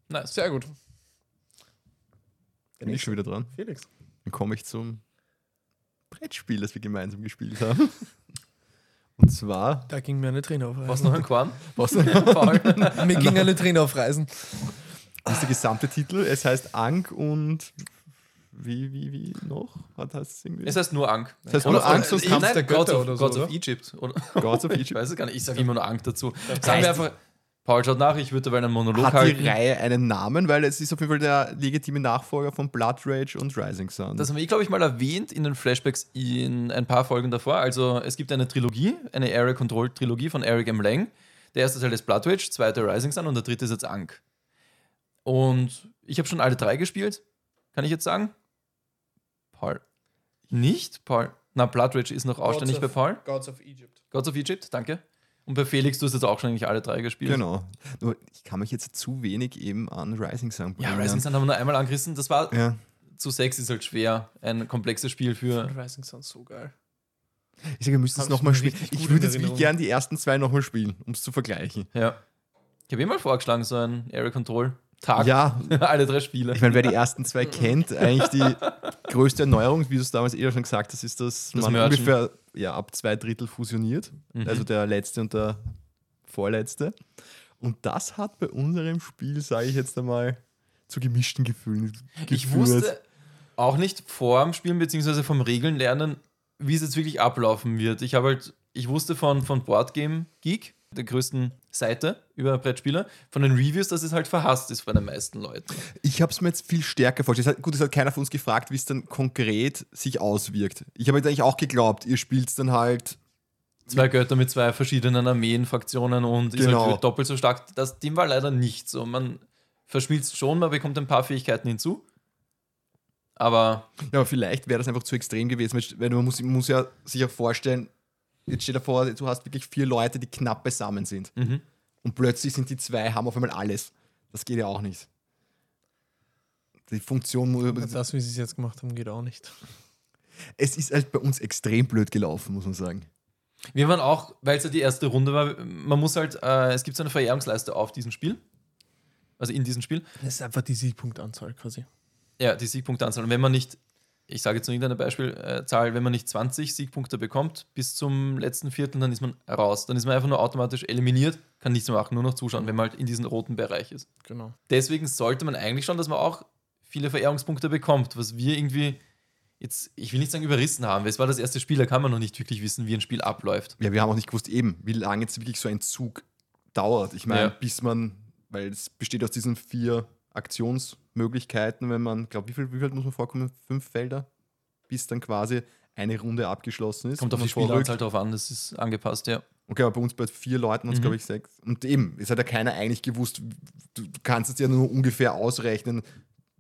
Nice. sehr gut. Bin ich schon wieder dran. Felix. Dann komme ich zum Brettspiel, das wir gemeinsam gespielt haben. *laughs* Und zwar, Da ging mir eine Träne auf Was noch ein Korn? was Paul? Mir ging eine Träne auf Reisen. Ist der gesamte Titel? Es heißt Ank und wie, wie, wie noch? Hat heißt es irgendwie? Es heißt nur Ankh. Es heißt nur Ankh, sonst Kampf der Götter Gods of, oder so, Gods of? Egypt. Oder? Gods of *laughs* Ich Egypt. weiß es gar nicht. Ich sage immer nur Ankh dazu. Sagen wir einfach, Paul schaut nach, ich würde dabei einen Monolog Hat die halten. Reihe einen Namen? Weil es ist auf jeden Fall der legitime Nachfolger von Blood Rage und Rising Sun. Das haben wir, glaube ich, mal erwähnt in den Flashbacks in ein paar Folgen davor. Also es gibt eine Trilogie, eine Area Control Trilogie von Eric M. Lang. Der erste Teil ist Blood Rage, zweiter Rising Sun und der dritte ist jetzt Ankh. Und ich habe schon alle drei gespielt, kann ich jetzt sagen. Paul. Nicht? Paul. Na, Blood Rage ist noch ausständig bei Paul. Gods of Egypt. Gods of Egypt, danke. Und bei Felix, du hast jetzt auch schon eigentlich alle drei gespielt. Genau. Nur ich kann mich jetzt zu wenig eben an Rising Sun Ja, bringen. Rising Sun haben wir nur einmal angerissen. Das war Ja. zu sechs ist halt schwer. Ein komplexes Spiel für. Rising Sun so geil. Ich sage, wir müssen es nochmal spielen. Ich würde jetzt wirklich Erinnerung. gern die ersten zwei nochmal spielen, um es zu vergleichen. Ja. Ich habe immer vorgeschlagen, so ein Area Control. Tag. Ja, *laughs* Alle drei Spiele. ich meine, wer die ersten zwei kennt, eigentlich die größte Erneuerung, wie du es damals eh schon gesagt hast, ist, dass Das man Merchen. ungefähr ja, ab zwei Drittel fusioniert. Mhm. Also der letzte und der vorletzte. Und das hat bei unserem Spiel, sage ich jetzt einmal, zu gemischten Gefühlen Ich geführt. wusste auch nicht vor dem Spielen beziehungsweise vom Regeln lernen, wie es jetzt wirklich ablaufen wird. Ich habe halt, ich wusste von, von Boardgame Geek, der größten Seite über Brettspiele, von den Reviews, dass es halt verhasst ist bei den meisten Leuten. Ich habe es mir jetzt viel stärker vorgestellt. Es Gut, es hat keiner von uns gefragt, wie es dann konkret sich auswirkt. Ich habe jetzt eigentlich auch geglaubt, ihr spielt dann halt. Zwei Götter mit zwei verschiedenen Armeen, Fraktionen und ist Genau. halt doppelt so stark. Das, dem war leider nicht so. Man verschmilzt schon, man bekommt ein paar Fähigkeiten hinzu. Aber Ja, aber vielleicht wäre das einfach zu extrem gewesen, weil- man muss, man muss ja sich auch vorstellen, jetzt stell dir vor, du hast wirklich vier Leute, die knapp beisammen sind. mhm. Und plötzlich sind die zwei, haben auf einmal alles. Das geht ja auch nicht. Die Funktion, muss- Das, wie sie es jetzt gemacht haben, geht auch nicht. es ist halt bei uns extrem blöd gelaufen, muss man sagen. Wir waren auch, weil es ja die erste Runde war, man muss halt, äh, es gibt so eine Verehrungsleiste auf diesem Spiel. Also in diesem Spiel. Das ist einfach die Siegpunktanzahl quasi. Ja, die Siegpunkteanzahl. Und wenn man nicht, ich sage jetzt nur irgendeine Beispielzahl, wenn man nicht 20 Siegpunkte bekommt bis zum letzten Viertel, dann ist man raus. Dann ist man einfach nur automatisch eliminiert, kann nichts mehr machen, nur noch zuschauen, wenn man halt in diesem roten Bereich ist. Genau. Deswegen sollte man eigentlich schon, dass man auch viele Verehrungspunkte bekommt, was wir irgendwie jetzt, ich will nicht sagen überrissen haben, weil es war das erste Spiel, da kann man noch nicht wirklich wissen, wie ein Spiel abläuft. Ja, wir haben auch nicht gewusst, eben, wie lange jetzt wirklich so ein Zug dauert. Ich meine, Ja. bis man, weil es besteht aus diesen vier Aktionsmöglichkeiten, wenn man, glaube wie viel, wie viel muss man vorkommen? Fünf Felder, bis dann quasi eine Runde abgeschlossen ist. Kommt auf die. Spielanzahl drauf an, das ist angepasst, ja. Okay, aber bei uns bei vier Leuten es, Mhm. glaube ich, sechs. Und eben, es hat ja keiner eigentlich gewusst, du, du kannst es ja nur ungefähr ausrechnen,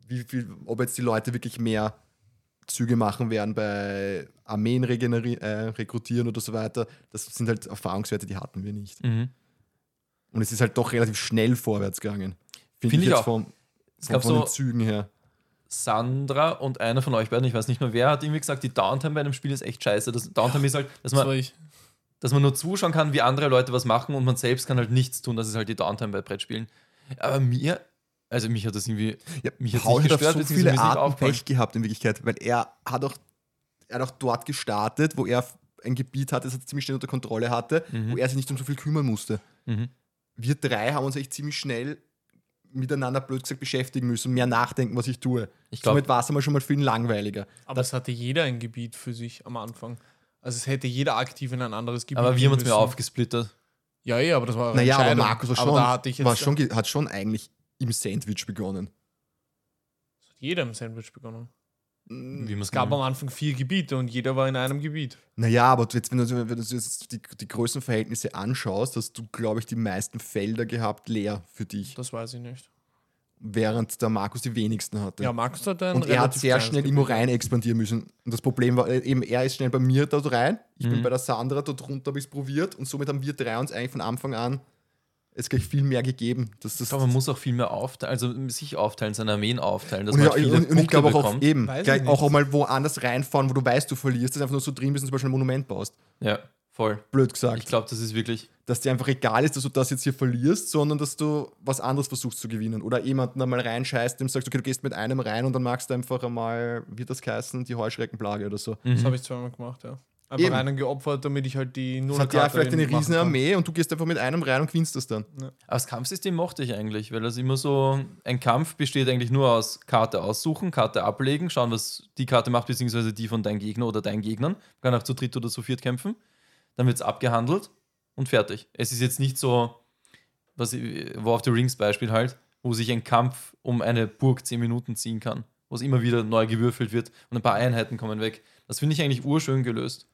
wie viel, ob jetzt die Leute wirklich mehr Züge machen werden bei Armeen äh, rekrutieren oder so weiter. Das sind halt Erfahrungswerte, die hatten wir nicht. Mhm. Und es ist halt doch relativ schnell vorwärts gegangen. Finde Find ich jetzt auch. vom, Es von, gab von den so Zügen her. Sandra und einer von euch beiden, ich weiß nicht mehr wer, hat irgendwie gesagt, die Downtime bei einem Spiel ist echt scheiße. Das Downtime ist halt, dass man, dass man nur zuschauen kann, wie andere Leute was machen und man selbst kann halt nichts tun. Das ist halt die Downtime bei Brettspielen. Aber mir, also mich hat das irgendwie, Ja, mich hat's Paul nicht hat gestört, auf so viele Arten. Pech gehabt in Wirklichkeit, weil er hat auch, er hat auch dort gestartet, wo er ein Gebiet hatte, das er ziemlich schnell unter Kontrolle hatte, Mhm. wo er sich nicht um so viel kümmern musste. Mhm. Wir drei haben uns echt ziemlich schnell miteinander blöd gesagt beschäftigen müssen, mehr nachdenken, was ich tue. Ich glaub- Somit war es einmal schon mal viel langweiliger. Aber es hatte jeder ein Gebiet für sich am Anfang. Also es hätte jeder aktiv in ein anderes Gebiet Aber wir haben uns mehr aufgesplittert. Ja, ja, aber das war Naja, aber. Markus war Aber schon, da hatte ich jetzt war schon, hat schon eigentlich im Sandwich begonnen. jeder im Sandwich begonnen. Wie man Es gab am Anfang vier Gebiete und jeder war in einem Gebiet. Naja, aber jetzt, wenn du, wenn du jetzt die, die Größenverhältnisse anschaust, hast du, glaube ich, die meisten Felder gehabt leer für dich, Das weiß ich nicht. während der Markus die wenigsten hatte. Ja, Markus hat ein und er hat sehr schnell Gebiet. immer rein expandieren müssen. Und das Problem war, äh, eben er ist schnell bei mir dort rein, ich bin Mhm. bei der Sandra dort runter, habe ich es probiert und somit haben wir drei uns eigentlich von Anfang an es gleich viel mehr gegeben. Das Ich glaube, man muss auch viel mehr aufteilen, also sich aufteilen, seine Armeen aufteilen, dass und, man ja, halt viele und, und ich glaube auch auf bekommt. eben, Weiß gleich nicht. auch mal woanders reinfahren, wo du weißt, du verlierst, dass du einfach nur so drin bist und zum Beispiel ein Monument baust. Ja, voll. Blöd gesagt. Ich glaube, das ist wirklich. dass dir einfach egal ist, dass du das jetzt hier verlierst, sondern dass du was anderes versuchst zu gewinnen. Oder jemanden einmal reinscheißt, dem sagst, okay, du gehst mit einem rein und dann magst du einfach einmal, wie das heißen, die Heuschreckenplage oder so. Das Mhm. habe ich zweimal gemacht, ja. Einfach Eben. einen geopfert, damit ich halt die Das hat ja vielleicht eine riesen. Armee und du gehst einfach mit einem rein und gewinnst das dann. Aber das Kampfsystem mochte ich eigentlich, weil das immer so, ein Kampf besteht eigentlich nur aus Karte aussuchen, Karte ablegen, schauen, was die Karte macht, beziehungsweise die von deinem Gegner oder deinen Gegnern. Man kann auch zu dritt oder zu viert kämpfen. Dann wird es abgehandelt und fertig. Es ist jetzt nicht so, was ich- War of the Rings Beispiel halt, wo sich ein Kampf um eine Burg 10 Minuten ziehen kann, wo es immer wieder neu gewürfelt wird und ein paar Einheiten kommen weg. Das finde ich eigentlich urschön gelöst.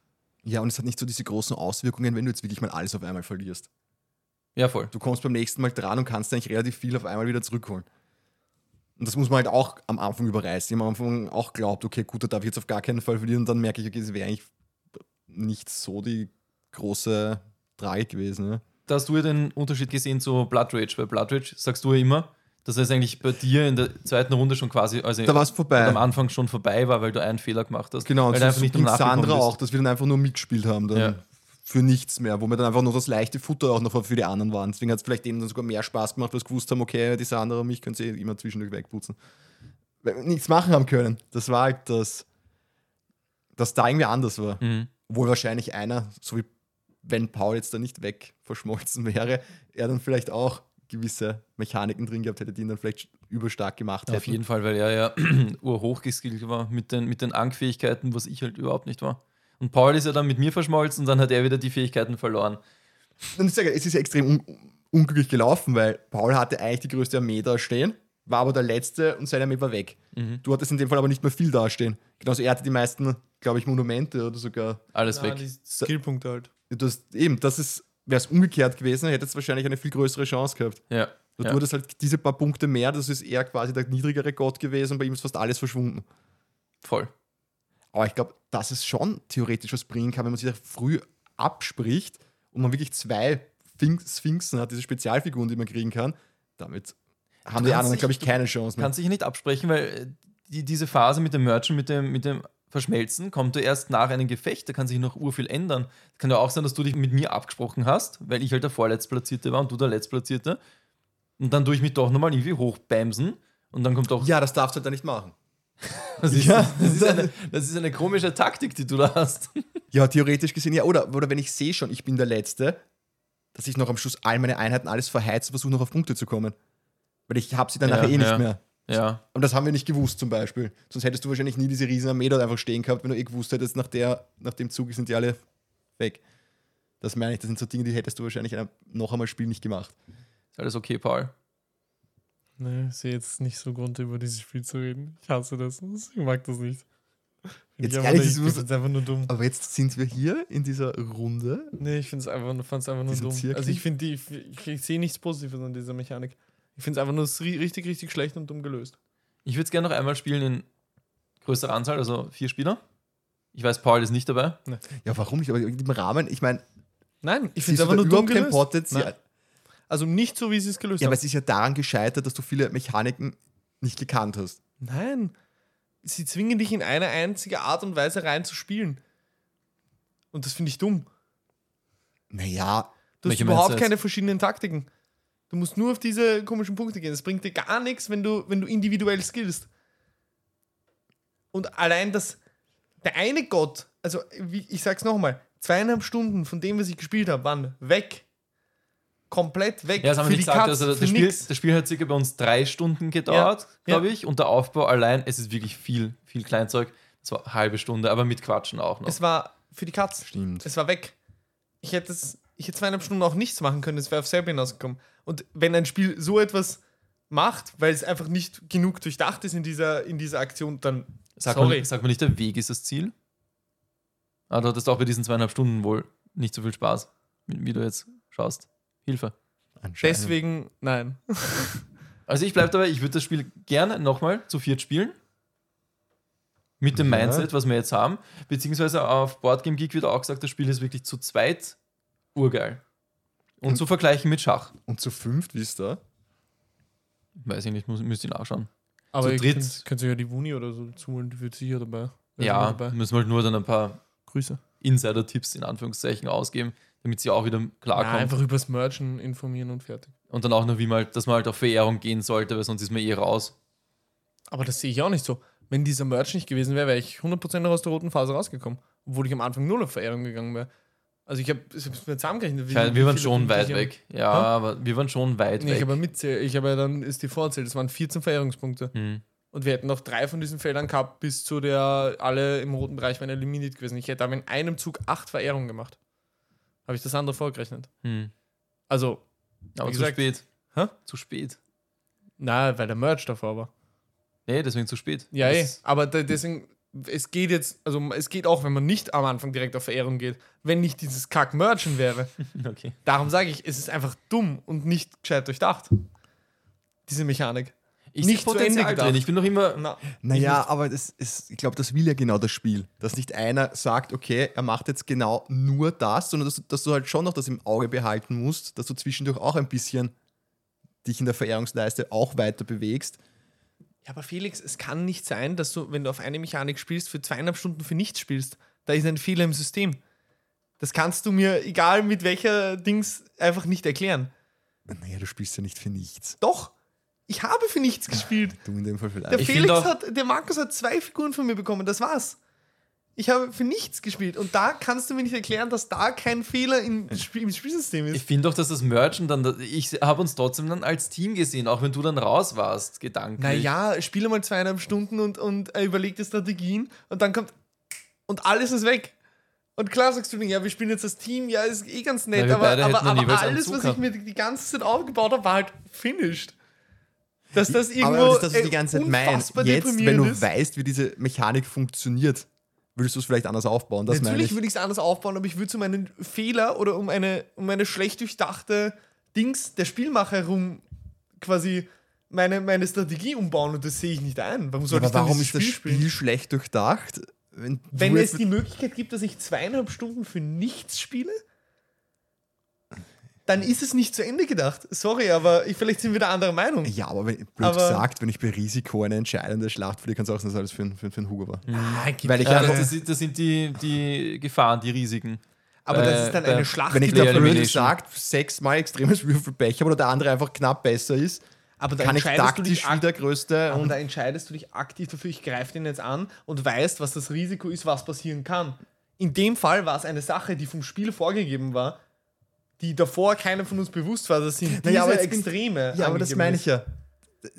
Ja, und es hat nicht so diese großen Auswirkungen, wenn du jetzt wirklich mal alles auf einmal verlierst. Ja, voll. Du kommst beim nächsten Mal dran und kannst eigentlich relativ viel auf einmal wieder zurückholen. Und das muss man halt auch am Anfang überreißen. Ich am Anfang auch glaubt, okay, gut, da darf ich jetzt auf gar keinen Fall verlieren. Und dann merke ich, okay, es wäre eigentlich nicht so die große Tragik gewesen. Ne? da hast du ja den Unterschied gesehen zu Blood Rage. Bei Blood Rage sagst du ja immer, dass es eigentlich bei dir in der zweiten Runde schon quasi, also Da war es vorbei. am Anfang schon vorbei war, weil du einen Fehler gemacht hast. Genau, und so nicht ging Sandra bist. auch, dass wir dann einfach nur mitgespielt haben. Dann Ja. für nichts mehr, wo wir dann einfach nur das leichte Futter auch noch für die anderen waren. Deswegen hat es vielleicht denen dann sogar mehr Spaß gemacht, weil sie gewusst haben, okay, dieser andere und mich können sie immer zwischendurch wegputzen. Weil wir nichts machen haben können. Das war halt das, dass da irgendwie anders war. Mhm. Obwohl wahrscheinlich einer, so wie wenn Paul jetzt da nicht weg verschmolzen *laughs* wäre, er dann vielleicht auch gewisse Mechaniken drin gehabt hätte, die ihn dann vielleicht überstark gemacht Auf hätten. jeden Fall, weil er ja *clears throat* urhochgeskillt war mit den, mit den Ankfähigkeiten, was ich halt überhaupt nicht war. Und Paul ist ja dann mit mir verschmolzen und dann hat er wieder die Fähigkeiten verloren. Und ich sage, es ist ja extrem un unglücklich gelaufen, weil Paul hatte eigentlich die größte Armee da stehen, war aber der Letzte und seine Armee war weg. Mhm. Du hattest in dem Fall aber nicht mehr viel dastehen. Genauso er hatte die meisten, glaube ich, Monumente oder sogar. Alles Na, weg. die Skillpunkte halt. Du hast, eben, das ist, wäre es umgekehrt gewesen, hättest du wahrscheinlich eine viel größere Chance gehabt. Ja. Du Ja. hattest halt diese paar Punkte mehr, das ist eher quasi der niedrigere Gott gewesen und bei ihm ist fast alles verschwunden. Voll. Aber ich glaube, dass es schon theoretisch was bringen kann, wenn man sich da früh abspricht und man wirklich zwei Sphinx- Sphinxen hat, diese Spezialfiguren, die man kriegen kann. Damit haben die anderen, glaube ich, du keine Chance mehr. Kannst dich nicht absprechen, weil äh, die, diese Phase mit dem Merchant, mit dem, mit dem Verschmelzen, kommt ja erst nach einem Gefecht. Da kann sich noch urviel ändern. Kann ja auch sein, dass du dich mit mir abgesprochen hast, weil ich halt der Vorletztplatzierte war und du der Letztplatzierte. Und dann tue ich mich doch nochmal irgendwie hochbämsen. Und dann kommt auch. Ja, das darfst du halt da nicht machen. *laughs* das, ist, ja. das, ist eine, das ist eine komische Taktik, die du da hast. *laughs* Ja, theoretisch gesehen, ja. Oder, oder wenn ich sehe schon, ich bin der Letzte, dass ich noch am Schluss all meine Einheiten alles verheizt und versuche noch auf Punkte zu kommen. Weil ich habe sie dann Ja, nachher eh nicht ja. mehr. Ja. Und das haben wir nicht gewusst zum Beispiel. Sonst hättest du wahrscheinlich nie diese riesen Armee dort einfach stehen gehabt, wenn du eh gewusst hättest, nach, der, nach dem Zug sind die alle weg. Das meine ich, das sind so Dinge, die hättest du wahrscheinlich noch einmal Spiel nicht gemacht. Ist alles okay, Paul. Nee, ich sehe jetzt nicht so Grund, über dieses Spiel zu reden. Ich hasse das. Ich mag das nicht. Jetzt ich ehrlich, ich muss- einfach nur dumm. Aber jetzt sind wir hier in dieser Runde. Nee, ich finde es einfach, einfach nur dumm. Zirkel? Also ich finde die, ich, ich sehe nichts Positives an dieser Mechanik. Ich finde es einfach nur ri- richtig, richtig schlecht und dumm gelöst. Ich würde es gerne noch einmal spielen in größerer Anzahl, also vier Spieler. Ich weiß, Paul ist nicht dabei. Ja, warum nicht? Aber im Rahmen, ich meine, Nein, ich finde es einfach nur dumm gelöst. Potenzial. Also nicht so, wie sie es gelöst Ja, aber haben. es ist ja daran gescheitert, dass du viele Mechaniken nicht gekannt hast. Nein. Sie zwingen dich in eine einzige Art und Weise rein zu spielen. Und das finde ich dumm. Naja, Du hast überhaupt keine verschiedenen Taktiken. Du musst nur auf diese komischen Punkte gehen. Das bringt dir gar nichts, wenn du, wenn du individuell skillst. Und allein das, der eine Gott, also wie, ich sag's nochmal, zweieinhalb Stunden von dem, was ich gespielt habe, waren weg. Komplett weg. Ja, das haben Für wir nicht die gesagt. Also für das Spiel, nix. das Spiel hat circa bei uns drei Stunden gedauert, Ja, glaube ja. ich. Und der Aufbau allein, es ist wirklich viel, viel Kleinzeug. Das war eine halbe Stunde, aber mit Quatschen auch noch. Es war für die Katz. stimmt. Es war weg. Ich hätte, es, ich hätte zweieinhalb Stunden auch nichts machen können, es wäre auf selber hinausgekommen. Und wenn ein Spiel so etwas macht, weil es einfach nicht genug durchdacht ist in dieser, in dieser Aktion, dann Sag sorry. mal, sag mal nicht, der Weg ist das Ziel. Ah, du hattest auch bei diesen zweieinhalb Stunden wohl nicht so viel Spaß, wie du jetzt schaust. Hilfe. Anscheinend. Deswegen, nein. *laughs* Also ich bleibe dabei, ich würde das Spiel gerne nochmal zu viert spielen. Mit dem Ja. Mindset, was wir jetzt haben. Beziehungsweise auf Boardgame Geek wird auch gesagt, das Spiel ist wirklich zu zweit urgeil. Und zu vergleichen mit Schach. Und zu fünft, wie ist da? Weiß ich nicht, muss, müsst ihr nachschauen. Aber Zu ihr dritt. könnt, könnt ihr ja die Wuni oder so zuholen, die wird sicher dabei. Wer ja, dabei? müssen wir halt nur dann ein paar Grüße. Insider-Tipps in Anführungszeichen ausgeben, damit sie auch wieder Ja, klarkommt. einfach übers Merchen informieren und fertig. Und dann auch noch, wie man halt, dass man halt auf Verehrung gehen sollte, weil sonst ist man eh raus. Aber das sehe ich auch nicht so. Wenn dieser Merch nicht gewesen wäre, wäre ich 100% noch aus der roten Phase rausgekommen. Obwohl ich am Anfang null auf Verehrung gegangen wäre. Also ich habe es mir zusammengerechnet. wie- Ich wie wir waren schon weit ich weg. Ja, Hä? aber wir waren schon weit Nee, ich weg. habe mitzählt. Ich habe ja dann ist die vorzählt. Es waren 14 Verehrungspunkte. Hm. Und wir hätten noch drei von diesen Feldern gehabt, bis zu der alle im roten Bereich wären eliminiert gewesen. Ich hätte aber in einem Zug acht Verehrungen gemacht. Habe ich das andere vorgerechnet. Hm. Also, Aber Wie zu gesagt- spät. Hä? Zu spät. na, weil der Merch davor war. Nee, deswegen zu spät. Ja, eh. Das- Aber deswegen, es geht jetzt, also es geht auch, wenn man nicht am Anfang direkt auf Verehrung geht, wenn nicht dieses Kack-Merchen wäre. *laughs* Okay. Darum sage ich, es ist einfach dumm und nicht gescheit durchdacht. Diese Mechanik. Ich Nicht zu Ende gedacht. drin. Ich bin noch immer. Na, Naja, aber das ist, ich glaube, das will ja genau das Spiel. Dass nicht einer sagt, okay, er macht jetzt genau nur das, sondern dass, du- dass du halt schon noch das im Auge behalten musst, dass du zwischendurch auch ein bisschen dich in der Verehrungsleiste auch weiter bewegst. Ja, aber Felix, es kann nicht sein, dass du, wenn du auf eine Mechanik spielst, für zweieinhalb Stunden für nichts spielst. Da ist ein Fehler im System. Das kannst du mir, egal mit welcher Dings, einfach nicht erklären. Naja, du spielst ja nicht für nichts. Doch, ich habe für nichts gespielt. Du in dem Fall Der vielleicht. Ich Felix hat, der Markus hat zwei Figuren von mir bekommen, das war's. Ich habe für nichts gespielt. Und da kannst du mir nicht erklären, dass da kein Fehler im, Spiel, im Spielsystem ist. Ich finde doch, dass das Merchen dann, ich habe uns trotzdem dann als Team gesehen, auch wenn du dann raus warst, gedanklich. Naja, spiele mal zweieinhalb Stunden und, und äh, überleg dir Strategien und dann kommt. Und alles ist weg. Und klar sagst du mir, ja, wir spielen jetzt das Team, ja, ist eh ganz nett, Na, aber, aber, aber alles, was ich mir die ganze Zeit aufgebaut habe, war halt finished. Dass das irgendwo Aber das ist das, was ich äh, die ganze Zeit meine. unfassbar Jetzt, wenn du ist. weißt, wie diese Mechanik funktioniert, würdest du es vielleicht anders aufbauen. Das Natürlich ich. würde ich es anders aufbauen, aber ich würde um einen Fehler oder um eine, um eine schlecht durchdachte Dings der Spielmacher herum quasi meine, meine Strategie umbauen und das sehe ich nicht ein. Warum soll aber ich dann warum ist das Spiel Spiel, spielen? schlecht durchdacht? Wenn, Wenn es die Möglichkeit gibt, dass ich zweieinhalb Stunden für nichts spiele, dann ist es nicht zu Ende gedacht. Sorry, aber ich, vielleicht sind wir der anderer Meinung. ja, aber wenn, blöd Aber- gesagt, wenn ich bei Risiko eine entscheidende Schlacht verliere, kann es auch sein, dass alles für, einen- für, für einen Hugo war. Ah, gibt Weil ich Ja, einfach- das, ist, das sind die, die Gefahren, die Risiken. aber das Äh, ist dann eine Schlacht, Wenn ich die da da blöd gesagt sechsmal extremes Würfelpech habe oder der andere einfach knapp besser ist, aber da kann ich entscheidest du dich taktisch wie der Größte und da entscheidest du dich aktiv dafür, ich greife den jetzt an und weißt, was das Risiko ist, was passieren kann. In dem Fall war es eine Sache, die vom Spiel vorgegeben war, die davor keiner von uns bewusst war. Das sind diese Naja, aber Extreme. Ja, aber das meine ich ja.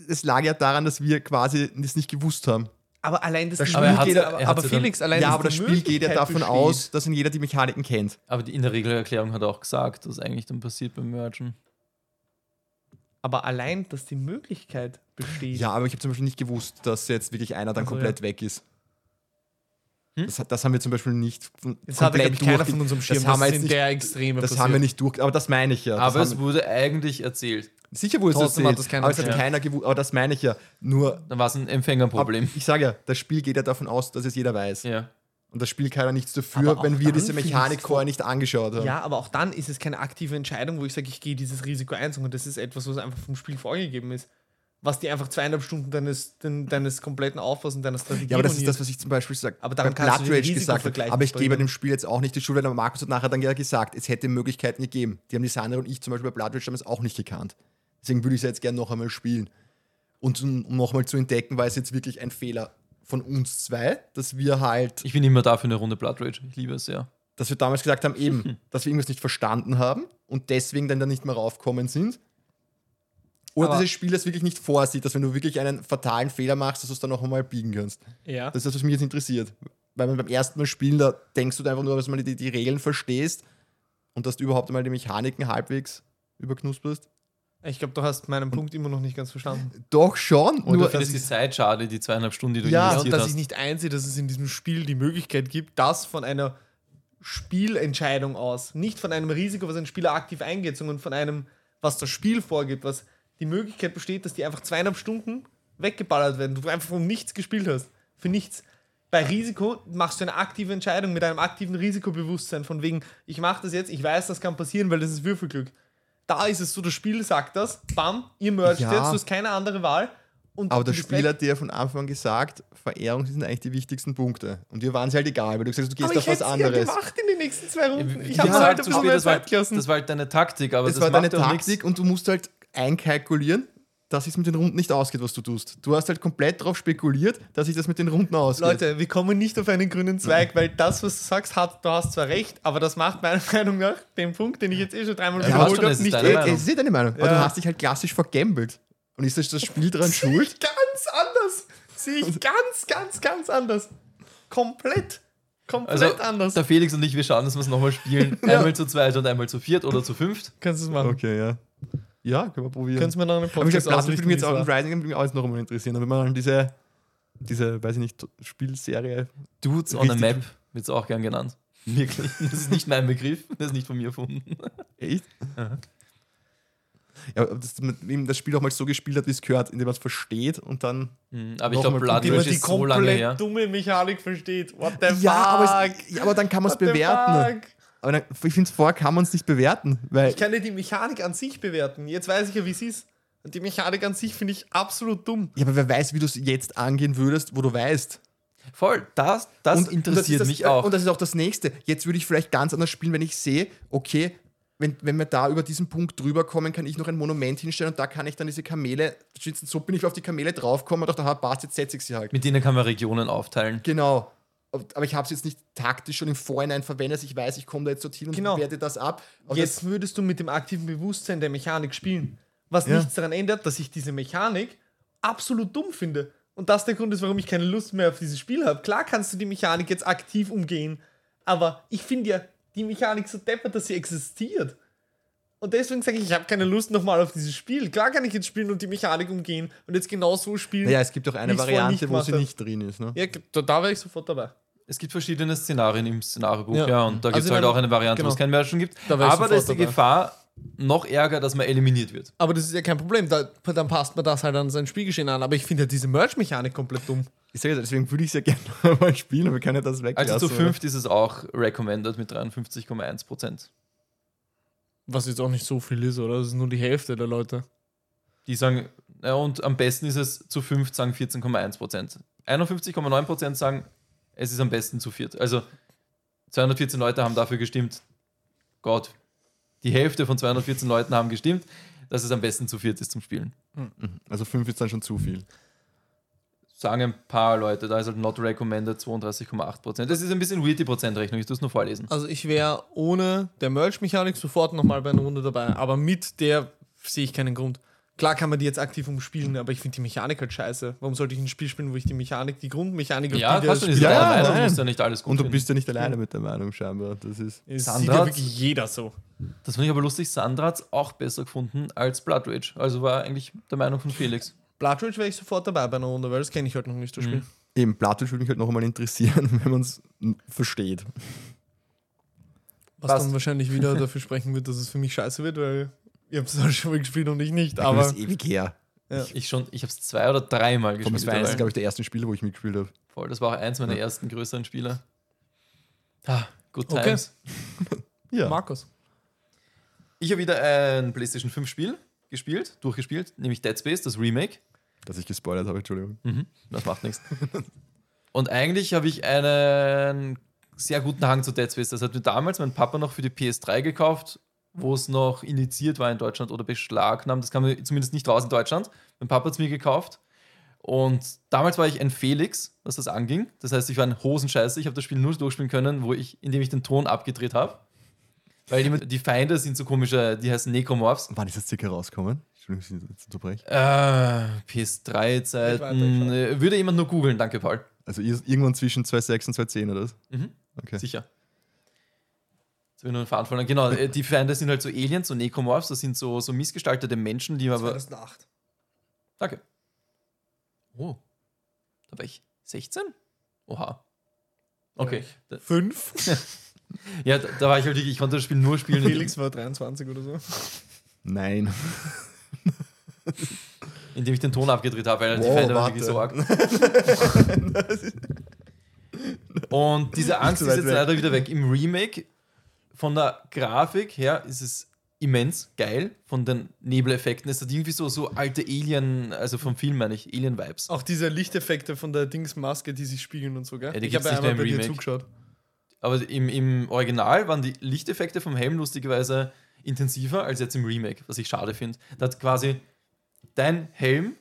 Es lag ja daran, dass wir quasi das nicht gewusst haben. Aber allein das, Das Spiel geht ja- aber, er aber Felix, allein ja, aber das Spiel geht ja davon besteht. aus, dass in jeder die Mechaniken kennt. Aber die, in der Regelerklärung hat er auch gesagt, was eigentlich dann passiert beim Merchen. Aber allein, dass die Möglichkeit besteht. Ja, aber ich habe zum Beispiel nicht gewusst, dass jetzt wirklich einer dann Also, komplett weg ist. Hm? Das, hat- das haben wir zum Beispiel nicht Jetzt hat, glaube ich, keiner von unserem Schirm, das haben wir nicht, der Extreme Das passiert. haben wir nicht durch, aber das meine ich ja. Das Aber es wurde eigentlich erzählt. sicher wurde es Trotzdem erzählt, hat das keiner aber es hat keiner gewusst, aber das meine ich ja. Nur, Da war es ein Empfängerproblem. ich sage ja, das Spiel geht ja davon aus, dass es jeder weiß. Ja. Und das Spiel kann ja nichts dafür, wenn wir dann diese Mechanik vorher nicht angeschaut haben. Ja, aber auch dann ist es keine aktive Entscheidung, wo ich sage, ich gehe dieses Risiko ein, sondern das ist etwas, was einfach vom Spiel vorgegeben ist. Was dir einfach zweieinhalb Stunden deines, den, deines kompletten Aufbaus und deiner Strategie Ja, aber das ist das, was ich zum Beispiel sage. Aber daran kannst du Blood den Rage gesagt habe. Aber ich gebe dem Spiel jetzt auch nicht die Schuld, weil der Markus hat nachher dann ja gesagt, es hätte Möglichkeiten gegeben. Die haben die Sandra und ich zum Beispiel bei Blood Rage damals auch nicht gekannt. Deswegen würde ich es jetzt gerne noch einmal spielen. Und um, nochmal zu entdecken, war es jetzt wirklich ein Fehler von uns zwei, dass wir halt, Ich bin immer da für eine Runde Blood Rage. Ich liebe es sehr. dass wir damals gesagt haben, eben, *laughs* dass wir irgendwas nicht verstanden haben und deswegen dann, dann nicht mehr raufkommen sind. Oder das Spiel das wirklich nicht vorsieht, dass wenn du wirklich einen fatalen Fehler machst, dass du es dann noch einmal biegen kannst. ja. Das ist das, was mich jetzt interessiert. Weil man beim ersten Mal spielen, da denkst du einfach nur, dass man die, die Regeln verstehst und dass du überhaupt einmal die Mechaniken halbwegs überknusperst. Ich glaube, du hast meinen Punkt immer noch nicht ganz verstanden. Doch schon. Und nur, du findest die Zeit schade, die zweieinhalb Stunden, die du Ja, Ja, und investiert dass hast. ich nicht einsehe, dass es in diesem Spiel die Möglichkeit gibt, das von einer Spielentscheidung aus, nicht von einem Risiko, was ein Spieler aktiv eingeht, sondern von einem, was das Spiel vorgibt, was die Möglichkeit besteht, dass die einfach zweieinhalb Stunden weggeballert werden, du einfach um nichts gespielt hast. Für nichts. Bei Risiko machst du eine aktive Entscheidung mit einem aktiven Risikobewusstsein, von wegen, ich mache das jetzt, ich weiß, das kann passieren, weil das ist Würfelglück. Da ist es so, das Spiel sagt das, bam, ihr mergt Ja. jetzt, du hast keine andere Wahl. Und aber Spieler weg. hat dir von Anfang an gesagt, Verehrung sind eigentlich die wichtigsten Punkte. Und dir waren es halt egal, weil du gesagt hast, du Aber gehst ich auf was hätte es ja anderes. gemacht in den nächsten zwei Runden. Ich habe gesagt, halt ein zu bisschen spät, das, war, das war halt deine Taktik, aber Es das war macht deine ja Taktik nichts. und du musst halt einkalkulieren, dass es mit den Runden nicht ausgeht, was du tust. Du hast halt komplett darauf spekuliert, dass sich das mit den Runden ausgeht. Leute, wir kommen nicht auf einen grünen Zweig, weil das, was du sagst, hat, du hast zwar recht, aber das macht meiner *laughs* Meinung nach den Punkt, den ich jetzt eh schon dreimal Ja, wiederholt habe, nicht deine Meinung. Es ist eh deine Meinung. Aber Ja. du hast dich halt klassisch vergambelt. Und ist das das Spiel dran *laughs* schuld? Ganz anders. Sehe ich ganz, ganz, ganz anders. Komplett. Komplett Also, anders. der Felix und ich, wir schauen, dass wir es nochmal spielen. *laughs* Einmal zu zweit und einmal zu viert oder zu fünft. Kannst du es machen. Okay, ja. Ja, können wir probieren. Du mir noch einen Aber ich Podcast glaube, das würde mich jetzt auch? Rising würde mich alles noch einmal interessieren. Aber wenn man dann diese, diese, weiß ich nicht, Spielserie. Dudes on a. Map wird es auch gern genannt. Wirklich. *laughs* Das ist nicht mein Begriff, das ist nicht von mir erfunden. Echt? Aha. Ja, dass man eben das Spiel auch mal so gespielt hat, wie es gehört, indem man es versteht und dann. Mhm, Aber ich glaube, Blood Rage die ist so lange her. komplett dumme Mechanik versteht. What the Ja, aber, fuck? es, ja, aber dann kann man es bewerten. Aber dann, ich finde, vorher kann man es nicht bewerten, weil Ich kann ja die Mechanik an sich bewerten. Jetzt weiß ich ja, wie es ist. Und die Mechanik an sich finde ich absolut dumm. ja, aber wer weiß, wie du es jetzt angehen würdest, wo du weißt. Voll, das, das und interessiert das das, mich auch. Und das ist auch das Nächste. Jetzt würde ich vielleicht ganz anders spielen, wenn ich sehe, okay, wenn, wenn wir da über diesen Punkt drüber kommen, kann ich noch ein Monument hinstellen und da kann ich dann diese Kamele, so bin ich auf die Kamele draufgekommen und dachte, aha, passt, jetzt setze ich sie halt. Mit denen kann man Regionen aufteilen. Genau. Aber ich habe es jetzt nicht taktisch schon im Vorhinein verwendet, ich weiß, ich komme da jetzt dorthin und Genau. werte das ab. Jetzt würdest du mit dem aktiven Bewusstsein der Mechanik spielen. Was Ja. nichts daran ändert, dass ich diese Mechanik absolut dumm finde. Und das der Grund ist, warum ich keine Lust mehr auf dieses Spiel habe. Klar kannst du die Mechanik jetzt aktiv umgehen, aber ich finde ja die Mechanik so deppert, dass sie existiert. Und deswegen sage ich, ich habe keine Lust nochmal auf dieses Spiel. Klar kann ich jetzt spielen und die Mechanik umgehen und jetzt genau so spielen. naja, es gibt auch eine Variante, wo sie nicht drin ist. Ne? Ja, da, da wäre ich sofort dabei. Es gibt verschiedene Szenarien im Szenariobuch, ja, Ja. und da Also gibt es halt auch eine Variante, wo genau. es kein Merchant gibt. Da Aber da ist die dabei. Gefahr noch ärger, dass man eliminiert wird. Aber das ist ja kein Problem. Da, dann passt man das halt an sein Spielgeschehen an. Aber ich finde ja diese Merch-Mechanik komplett dumm. Ich sage, deswegen würde ich es ja *laughs* gerne mal spielen, aber wir können ja das weglassen. Also zu oder? fünft ist es auch recommended mit 53,1 Prozent. Was jetzt auch nicht so viel ist, oder? Das ist nur die Hälfte der Leute. Die sagen, ja, und am besten ist es zu fünft, sagen 14,1 Prozent. 51,9 Prozent sagen, es ist am besten zu viert. Also 214 Leute haben dafür gestimmt. Gott, die Hälfte von 214 Leuten haben gestimmt, dass es am besten zu viert ist zum Spielen. Also fünf ist dann schon zu viel. Sagen ein paar Leute, da ist halt not recommended 32,8 Prozent. Das ist ein bisschen weird, die Prozentrechnung. Ich tue es nur vorlesen. Also ich wäre ohne der Merch-Mechanik sofort nochmal bei einer Runde dabei. Aber mit der sehe ich keinen Grund. Klar kann man die jetzt aktiv umspielen, aber ich finde die Mechanik halt scheiße. Warum sollte ich ein Spiel spielen, wo ich die Mechanik, die Grundmechanik auf Ja, die kannst du nicht Ja, ja, ja, Meinung, nein. du musst ja nicht alles gut Und du finden. bist ja nicht alleine mit der Meinung, scheinbar. Das ist. Es Sandra sieht ja wirklich jeder so. Das finde ich aber lustig. Sandra hat es auch besser gefunden als Blood Rage. Also war eigentlich der Meinung von Felix. Rage wäre ich sofort dabei bei einer Runde, weil das kenne ich halt noch nicht, das Spiel. Eben, Platisch würde mich halt noch einmal interessieren, *laughs* wenn man es versteht. Was Passt. dann wahrscheinlich wieder *laughs* dafür sprechen wird, dass es für mich scheiße wird, weil ihr habt es auch schon mal gespielt und ich nicht. Aber das ist ewig her. Ich schon, ich habe es zwei oder dreimal Komm, das gespielt. war eines, glaube ich, der ersten Spiele, wo ich mitgespielt habe. Voll, das war auch eins meiner ersten größeren Spiele. Ah, good Okay. times. *laughs* Ja. Markus. Ich habe wieder ein PlayStation 5 Spiel gespielt, durchgespielt, nämlich Dead Space, das Remake. Dass ich gespoilert habe, Entschuldigung. Mhm, das macht nichts. *laughs* Und eigentlich habe ich einen sehr guten Hang zu Dead Space. Das hat mir damals mein Papa noch für die PS3 gekauft, wo es noch indiziert war in Deutschland oder beschlagnahmt. Das kam mir zumindest nicht raus in Deutschland. Mein Papa hat es mir gekauft. Und damals war ich ein Felix, was das anging. Das heißt, ich war ein Hosenscheiße. Ich habe das Spiel nur durchspielen können, wo ich, indem ich den Ton abgedreht habe. Weil die, die Feinde sind so komische, die heißen Necromorphs. Wann ist das circa rausgekommen? Entschuldigung, ich jetzt unterbreche. Äh, Geht PS3-Zeiten. weiter, ich schau. Äh, Würde jemand nur googeln, danke, Paul. Also ir- irgendwann zwischen 2,6 und 2,10 oder was? Mhm. Okay. Sicher. Habe ich nur Faden verloren. Genau, äh, die Feinde sind halt so Aliens, so Necromorphs, das sind so, so missgestaltete Menschen, die aber. 2008. Danke. Oh. Da war ich 16? Oha. Okay. Fünf. *laughs* ja, da, war ich halt wirklich, ich konnte das Spiel nur spielen, Felix war 23 oder so. Nein. indem ich den Ton abgedreht habe, weil die Wow, Feinde waren warte. wirklich so arg. *laughs* Und diese Angst ist jetzt weg. leider wieder weg. Im Remake, von der Grafik her, ist es immens geil. Von den Nebeleffekten. Es hat irgendwie so, so alte Alien, also vom Film meine ich, Alien-Vibes. Auch diese Lichteffekte von der Dingsmaske, die sich spiegeln und so, gell? Ja, die ich habe mehr einmal bei dir Remake. zugeschaut. Aber im, im Original waren die Lichteffekte vom Helm lustigerweise intensiver als jetzt im Remake, was ich schade finde. Da hat quasi dein Helm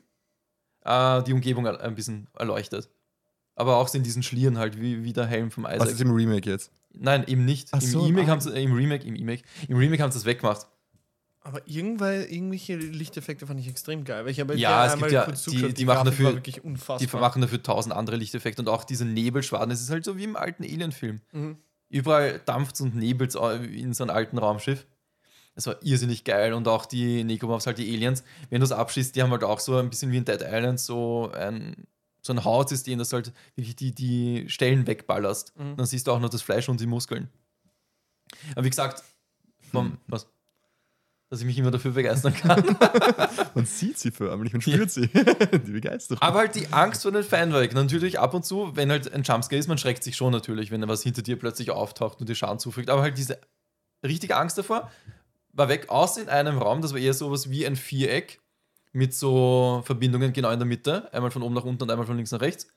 äh, die Umgebung ein bisschen erleuchtet. Aber auch in diesen Schlieren halt, wie, wie der Helm vom Was ist Isaac. im Remake jetzt? Nein, eben nicht. Im, so, Remake ah. haben sie, äh, Im Remake, im Remake, im Remake haben sie das weggemacht. Aber irgendwann, irgendwelche Lichteffekte fand ich extrem geil. Weil ich habe Ja, dir es gibt ja- kurz die- die machen dafür- wirklich unfassbar. Die machen dafür tausend andere Lichteffekte und auch diese Nebelschwaden. Es ist halt so wie im alten Alien-Film. Mhm. Überall dampft und nebelt in so einem alten Raumschiff. Es war irrsinnig geil und auch die Necromorphs, halt die Aliens, wenn du es abschießt, die haben halt auch so ein bisschen wie in Dead Island so ein, so ein Hautsystem, das halt wirklich die, die Stellen wegballerst. Mhm. Dann siehst du auch noch das Fleisch und die Muskeln. Aber wie gesagt, vom, was? Dass ich mich immer dafür begeistern kann. *laughs* Man sieht sie förmlich und spürt sie. *laughs* Die Begeisterung. Aber halt die Angst vor den weg. Natürlich ab und zu, wenn halt ein Jumpscare ist, man schreckt sich schon natürlich, wenn was hinter dir plötzlich auftaucht und dir Schaden zufügt. Aber halt diese richtige Angst davor war weg, außer in einem Raum, das war eher sowas wie ein Viereck mit so Verbindungen genau in der Mitte, einmal von oben nach unten und einmal von links nach rechts.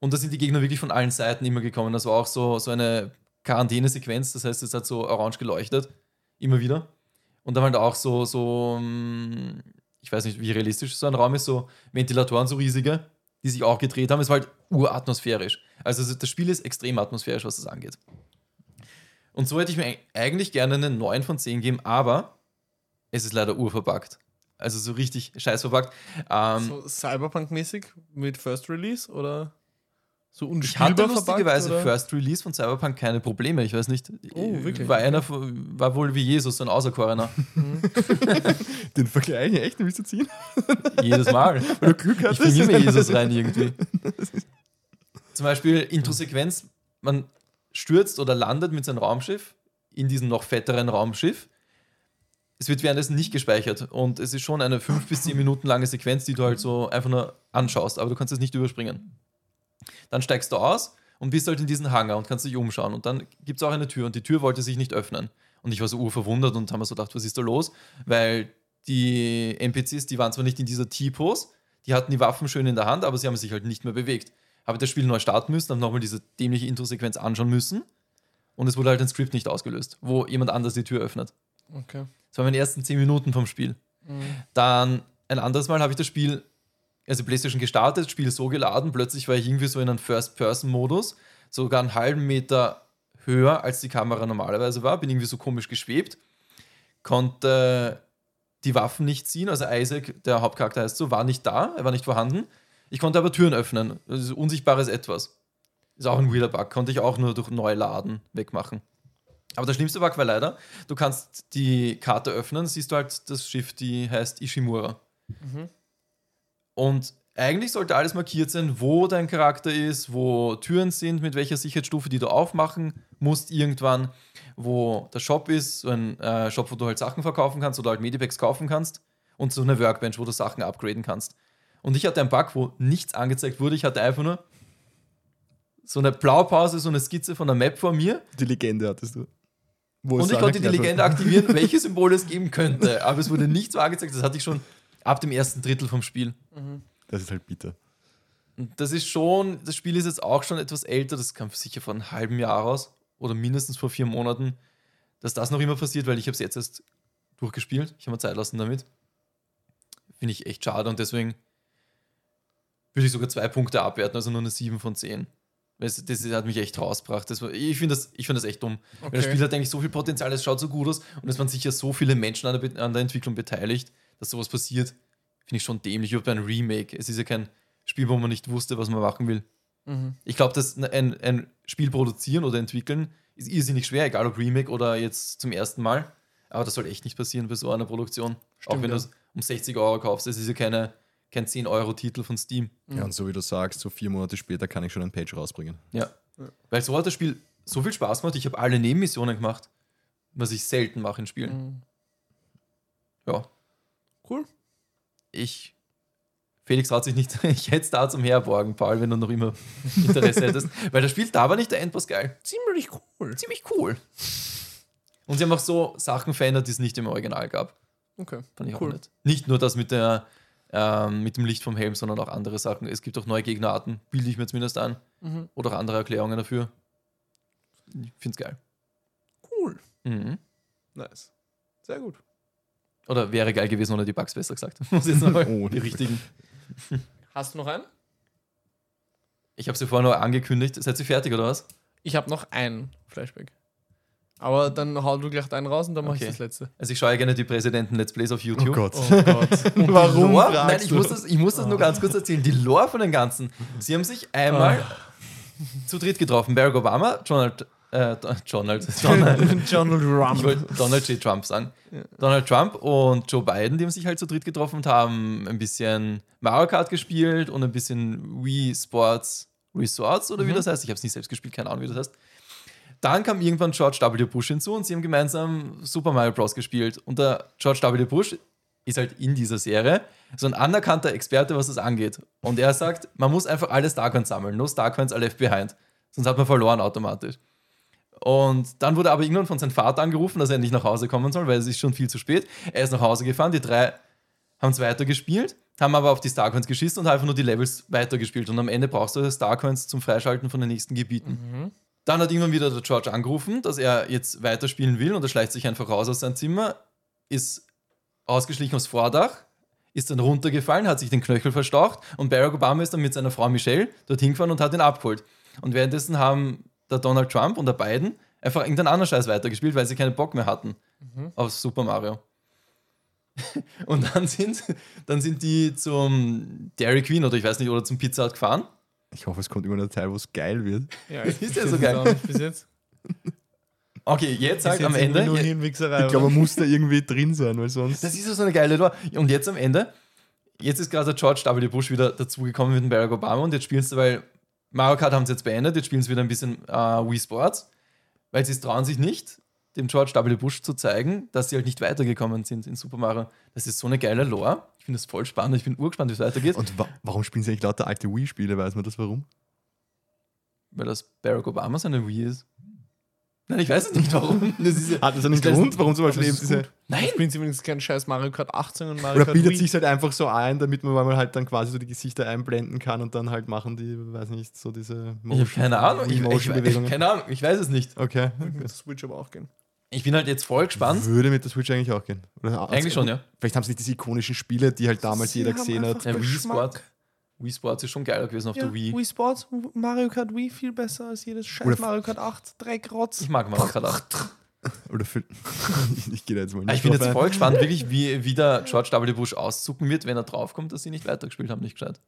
Und da sind die Gegner wirklich von allen Seiten immer gekommen. Das war auch so, so eine Quarantänesequenz, das heißt, es hat so orange geleuchtet, immer wieder. Und dann halt auch so, so, mm, ich weiß nicht, wie realistisch so ein Raum ist, so Ventilatoren, so riesige, die sich auch gedreht haben. Es war halt uratmosphärisch. Also das Spiel ist extrem atmosphärisch, was das angeht. Und so hätte ich mir eigentlich gerne einen 9 von 10 geben, aber es ist leider urverbuggt. Also so richtig scheiß verpackt. Ähm, So Cyberpunk-mäßig mit First Release oder so ich unspielbar hatte verpackt, lustigerweise oder? First Release von Cyberpunk keine Probleme. Ich weiß nicht. Oh, wirklich? War einer war wohl wie Jesus, so ein Außerkorener. *laughs* Den Vergleich echt willst du ziehen? *laughs* Jedes Mal. Weil du Glück Ich hattest. bringe immer Jesus rein irgendwie. *laughs* Zum Beispiel Intro-Sequenz, man stürzt oder landet mit seinem Raumschiff in diesem noch fetteren Raumschiff. Es wird währenddessen nicht gespeichert und es ist schon eine 5 bis 10 Minuten lange Sequenz, die du halt so einfach nur anschaust, aber du kannst es nicht überspringen. Dann steigst du aus und bist halt in diesen Hangar und kannst dich umschauen und dann gibt es auch eine Tür und die Tür wollte sich nicht öffnen. Und ich war so urverwundert und haben mir so gedacht, was ist da los? Weil die NPCs, die waren zwar nicht in dieser T-Pose, die hatten die Waffen schön in der Hand, aber sie haben sich halt nicht mehr bewegt. Habe das Spiel neu starten müssen, habe nochmal diese dämliche Intro-Sequenz anschauen müssen und es wurde halt ein Skript nicht ausgelöst, wo jemand anders die Tür öffnet. Okay. Das waren meine ersten 10 Minuten vom Spiel. Dann ein anderes Mal habe ich das Spiel, also PlayStation gestartet, Spiel so geladen, plötzlich war ich irgendwie so in einem First-Person-Modus, sogar einen halben Meter höher, als die Kamera normalerweise war, bin irgendwie so komisch geschwebt, konnte die Waffen nicht ziehen, also Isaac, der Hauptcharakter heißt so, war nicht da, er war nicht vorhanden. Ich konnte aber Türen öffnen, das ist unsichtbares Etwas. Ist auch ein weirder Bug, konnte ich auch nur durch Neuladen wegmachen. Aber der schlimmste Bug war leider, du kannst die Karte öffnen, siehst du halt das Schiff, die heißt Ishimura. Und eigentlich sollte alles markiert sein, wo dein Charakter ist, wo Türen sind, mit welcher Sicherheitsstufe, die du aufmachen musst irgendwann, wo der Shop ist, so ein äh, Shop, wo du halt Sachen verkaufen kannst oder halt Medipacks kaufen kannst und so eine Workbench, wo du Sachen upgraden kannst. Und ich hatte einen Bug, wo nichts angezeigt wurde, ich hatte einfach nur so eine Blaupause, so eine Skizze von der Map vor mir Die Legende hattest du. Wo und ich konnte die Legende aktivieren, welche *laughs* Symbole es geben könnte. Aber es wurde nicht so angezeigt. Das hatte ich schon ab dem ersten Drittel vom Spiel. Das ist halt bitter. Und das ist schon, das Spiel ist jetzt auch schon etwas älter. Das kam sicher vor einem halben Jahr raus oder mindestens vor vier Monaten, dass das noch immer passiert, weil ich habe es jetzt erst durchgespielt. Ich habe mir Zeit lassen damit. Finde ich echt schade und deswegen würde ich sogar zwei Punkte abwerten, also nur eine 7 von 10. Das, das hat mich echt rausgebracht. Das war, ich finde das, ich find das echt dumm. Weil das Okay. Spiel hat eigentlich so viel Potenzial, es schaut so gut aus und es waren sicher so viele Menschen an der, an der Entwicklung beteiligt, dass sowas passiert. Finde ich schon dämlich. Überhaupt ein Remake. Es ist ja kein Spiel, wo man nicht wusste, was man machen will. Mhm. Ich glaube, dass ein, ein Spiel produzieren oder entwickeln ist irrsinnig schwer, egal ob Remake oder jetzt zum ersten Mal. Aber das soll echt nicht passieren bei so einer Produktion. Auch Stimmt, wenn ja. du es um 60 Euro kaufst. Das ist ja keine, kein 10-Euro-Titel von Steam. Ja, und so wie du sagst, so vier Monate später kann ich schon ein Page rausbringen. Ja. Weil so hat das Spiel so viel Spaß gemacht. Ich habe alle Nebenmissionen gemacht, was ich selten mache in Spielen. Mhm. Ja. Cool. Ich. Felix traut sich nicht. *laughs* Ich hätte es da zum Herborgen, Paul, wenn du noch immer Interesse hättest. *laughs* Weil das Spiel da war nicht der Endboss geil. Ziemlich cool. Ziemlich cool. Und sie haben auch so Sachen verändert, die es nicht im Original gab. Okay. Fand ich Cool. auch nett. Nicht nur das mit, der, ähm, mit dem Licht vom Helm, sondern auch andere Sachen. Es gibt auch neue Gegnerarten, bilde ich mir zumindest an. Mhm. Oder auch andere Erklärungen dafür. Ich finde es geil. Cool. Mhm. Nice. Sehr gut. Oder wäre geil gewesen ohne die Bugs, besser gesagt. *laughs* Muss jetzt nochmal *laughs* Oh, die richtigen. Hast du noch einen? Ich habe sie vorher nur angekündigt. Seid ihr fertig oder was? Ich habe noch einen Flashback. Aber dann hau du gleich einen raus und dann mache Okay. ich das letzte. Also ich schaue ja gerne die Präsidenten Let's Plays auf YouTube. Oh Gott. Oh Gott. *laughs* Warum nein, ich muss, das, ich muss das nur ganz kurz erzählen. Die Lore von den Ganzen. Sie haben sich einmal zu dritt getroffen. Barack Obama, Donald, äh, *laughs* Donald, *laughs* Donald, Donald Trump. Donald J. Trump sagen. Donald Trump und Joe Biden, die haben sich halt zu dritt getroffen und haben ein bisschen Mario Kart gespielt und ein bisschen Wii Sports Resorts oder wie das heißt. Ich habe es nicht selbst gespielt, keine Ahnung, wie das heißt. Dann kam irgendwann George W. Bush hinzu und sie haben gemeinsam Super Mario Bros. gespielt. Und der George W. Bush ist halt in dieser Serie so ein anerkannter Experte, was das angeht. Und er sagt, man muss einfach alle Starcoins sammeln. No Starcoins are left behind. Sonst hat man verloren automatisch. Und dann wurde aber irgendwann von seinem Vater angerufen, dass er nicht nach Hause kommen soll, weil es ist schon viel zu spät. Er ist nach Hause gefahren, die drei haben es weitergespielt. haben aber auf die Starcoins geschissen und einfach nur die Levels weitergespielt. Und am Ende brauchst du Starcoins zum Freischalten von den nächsten Gebieten. Mhm. Dann hat irgendwann wieder der George angerufen, dass er jetzt weiterspielen will und er schleicht sich einfach raus aus seinem Zimmer, ist ausgeschlichen aufs Vordach, ist dann runtergefallen, hat sich den Knöchel verstaucht und Barack Obama ist dann mit seiner Frau Michelle dorthin gefahren und hat ihn abgeholt. Und währenddessen haben der Donald Trump und der Biden einfach irgendeinen anderen Scheiß weitergespielt, weil sie keinen Bock mehr hatten auf Super Mario. *laughs* und dann sind, dann sind die zum Dairy Queen oder ich weiß nicht, oder zum Pizza Hut gefahren. Ich hoffe, es kommt irgendwann eine Teil, wo es geil wird. Ja, *laughs* Ist ich ja so geil. Bis jetzt. *laughs* Okay, jetzt Bis halt am Ende. Nur. Ich glaube, aber- man muss da irgendwie drin sein, weil sonst. Das ist ja so eine geile Lore. Und jetzt am Ende, jetzt ist gerade der George W. Bush wieder dazugekommen mit dem Barack Obama und jetzt spielen sie, weil Mario Kart haben sie jetzt beendet, jetzt spielen sie wieder ein bisschen äh, Wii Sports, weil sie es trauen sich nicht, dem George W. Bush zu zeigen, dass sie halt nicht weitergekommen sind in Super Mario. Das ist so eine geile Lore. Ich finde das voll spannend. Ich bin urgespannt, wie es weitergeht, Und wa warum spielen sie eigentlich lauter alte Wii-Spiele? Weiß man das warum? weil das Barack Obama seine Wii ist. Nein, ich weiß es nicht, warum. *laughs* Das ist ja, Hat das einen Ich Grund, nicht, warum zum Beispiel eben es ist diese. Nein, Spielen sie übrigens keinen scheiß Mario Kart 18 und Mario Oder Kart bildet sich halt einfach so ein, damit man mal halt dann quasi so die Gesichter einblenden kann und dann halt machen die, weiß nicht, so diese ich habe keine Ahnung. Ich, ich, ich, keine Ahnung. Ich weiß es nicht. Okay. Mit der Switch aber auch gehen. Ich bin halt jetzt voll gespannt. Würde mit der Switch eigentlich auch gehen. Oder Eigentlich schon, ja. Vielleicht haben sie nicht diese ikonischen Spiele, die halt damals Sie jeder haben gesehen hat. Ja, Wii Geschmack. Wii Sports ist schon geiler gewesen auf Ja, der Wii. Wii Sports, Mario Kart Wii viel besser als jedes scheiß Oder- Mario Kart 8 Dreckrotz. Ich mag Mario Kart 8. Oder für, *laughs* ich, gehe da jetzt mal Ah, nicht Ich bin jetzt ein. voll gespannt, *laughs* wirklich, wie, wie der George W. Bush auszucken wird, wenn er draufkommt, dass sie nicht weitergespielt haben, nicht gescheit.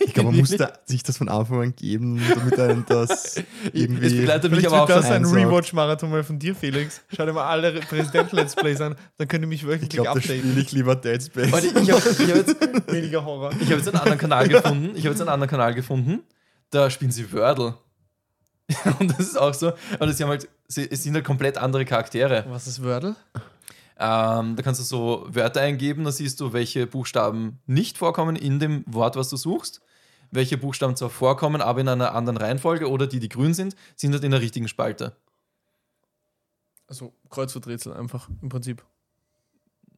Ich glaube, man muss da, sich das von Anfang an geben, damit einen das *laughs* irgendwie. Es begleitet mich aber auch das schon. ein. Rewatch-Marathon mal von dir, Felix. Schau dir mal alle Präsidenten-Let's Plays an, dann könnt ihr mich Ich glaube, da updaten. spiele ich lieber Dead Space. Leute, ich habe ich hab jetzt, *laughs* Weniger Horror. ich hab jetzt einen anderen Kanal gefunden. Ich habe jetzt einen anderen Kanal gefunden. Da spielen sie Wordle. *laughs* Und das ist auch so. Und sie haben halt, sie, es sind halt komplett andere Charaktere. Was ist Wordle? Ähm, da kannst du so Wörter eingeben, da siehst du, welche Buchstaben nicht vorkommen in dem Wort, was du suchst. Welche Buchstaben zwar vorkommen, aber in einer anderen Reihenfolge oder die, die grün sind, sind halt in der richtigen Spalte. Also Kreuzworträtsel einfach im Prinzip.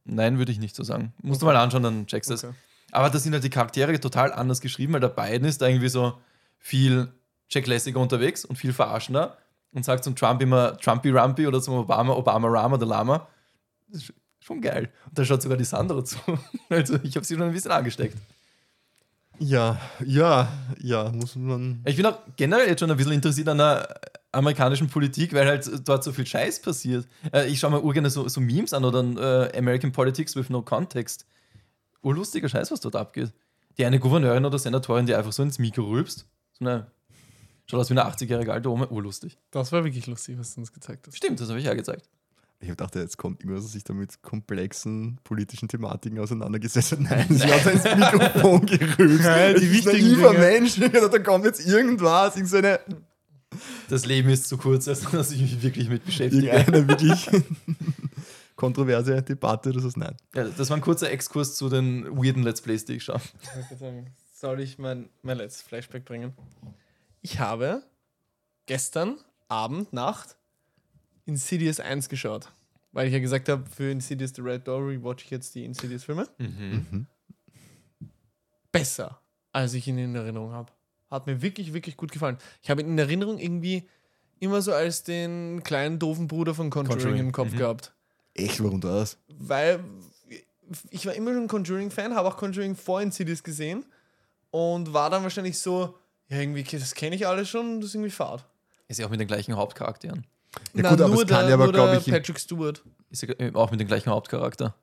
Nein, würde ich nicht so sagen. Musst du Okay. mal anschauen, dann checkst du es. Okay. Aber da sind halt die Charaktere total anders geschrieben, weil der Biden ist da irgendwie so viel Jack-lässiger unterwegs und viel verarschender und sagt zum Trump immer Trumpy Rumpy oder zum Obama Obama Rama oder Lama. Das ist schon geil. Und da schaut sogar die Sandra zu. *laughs* Also ich habe sie schon ein bisschen angesteckt. Ja, ja, ja, muss man. Ich bin auch generell jetzt schon ein bisschen interessiert an der amerikanischen Politik, weil halt dort so viel Scheiß passiert. Äh, Ich schaue mir urgerne so, so Memes an oder äh, American Politics with no Context. Urlustiger Scheiß, was dort abgeht. Die eine Gouverneurin oder Senatorin, die einfach so ins Mikro rülpst. So eine, schaut aus wie eine 80-jährige alte Oma. Urlustig. Das war wirklich lustig, was du uns gezeigt hast. Stimmt, das habe ich ja gezeigt. Ich dachte, jetzt kommt irgendwas, dass sich da mit komplexen politischen Thematiken auseinandergesetzt hat. Nein, sie hat da ins Mikrofon gerührt. Ja, die wichtigen Dinge. Mensch. *laughs* Da kommt jetzt irgendwas, irgendeine, Das Leben ist zu kurz, als dass ich mich wirklich mit beschäftige. irgendeine wirklich *laughs* kontroverse Debatte oder so. Nein. Ja, das war ein kurzer Exkurs zu den weirden Let's Plays, die ich schaue. Soll ich mein, mein letztes Flashback bringen? Ich habe gestern Abend, Nacht Insidious 1 geschaut. Weil ich ja gesagt habe, für Insidious The Red Door rewatch ich jetzt die Insidious-Filme. Mhm. Besser, als ich ihn in Erinnerung habe. Hat mir wirklich, wirklich gut gefallen. Ich habe ihn in Erinnerung irgendwie immer so als den kleinen doofen Bruder von Conjuring, Conjuring, im Kopf mhm. gehabt. Echt, warum das? Weil ich war immer schon Conjuring-Fan, habe auch Conjuring vor Insidious gesehen und war dann wahrscheinlich so, ja, irgendwie, das kenne ich alles schon, das ist irgendwie fad. Ist ja auch mit den gleichen Hauptcharakteren. Ja gut, aber es kann ja aber, nur glaub der ich, Patrick Stewart. Ist ja auch mit dem gleichen Hauptcharakter.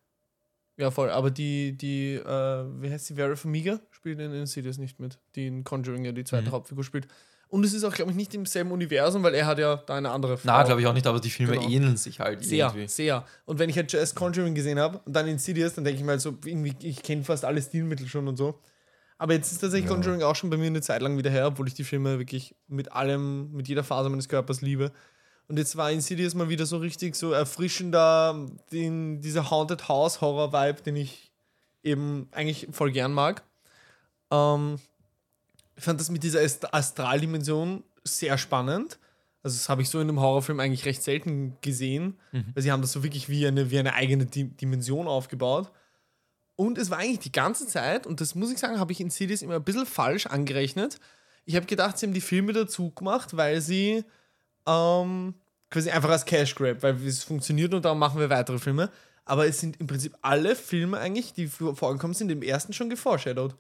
Ja, voll. Aber die, die, äh, wie heißt die, Vera Farmiga spielt in Insidious nicht mit, die in Conjuring ja die zweite Mhm. Hauptfigur spielt. Und es ist auch, glaube ich, nicht im selben Universum, weil er hat ja da eine andere Frau. Na, glaube ich auch nicht, aber die Filme Genau. ähneln sich halt Sehr, irgendwie. sehr. Und wenn ich halt erst Conjuring gesehen habe und dann Insidious, dann denke ich mal so, irgendwie, ich kenne fast alle Stilmittel schon und so. Aber jetzt ist tatsächlich Ja. Conjuring auch schon bei mir eine Zeit lang wieder her, obwohl ich die Filme wirklich mit allem, mit jeder Phase meines Körpers liebe. Und jetzt war Insidious mal wieder so richtig so erfrischender, den, dieser Haunted House Horror Vibe, den ich eben eigentlich voll gern mag. Ähm, ich fand das mit dieser Ast- Astraldimension sehr spannend. Also das habe ich so in einem Horrorfilm eigentlich recht selten gesehen, Mhm. weil sie haben das so wirklich wie eine, wie eine eigene Di Dimension aufgebaut. Und es war eigentlich die ganze Zeit, und das muss ich sagen, habe ich in Cities immer ein bisschen falsch angerechnet. Ich habe gedacht, sie haben die Filme dazu gemacht, weil sie ähm, quasi einfach als Cash Grab, weil es funktioniert und darum machen wir weitere Filme. Aber es sind im Prinzip alle Filme eigentlich, die vor- vorgekommen sind, im ersten schon geforeshadowed.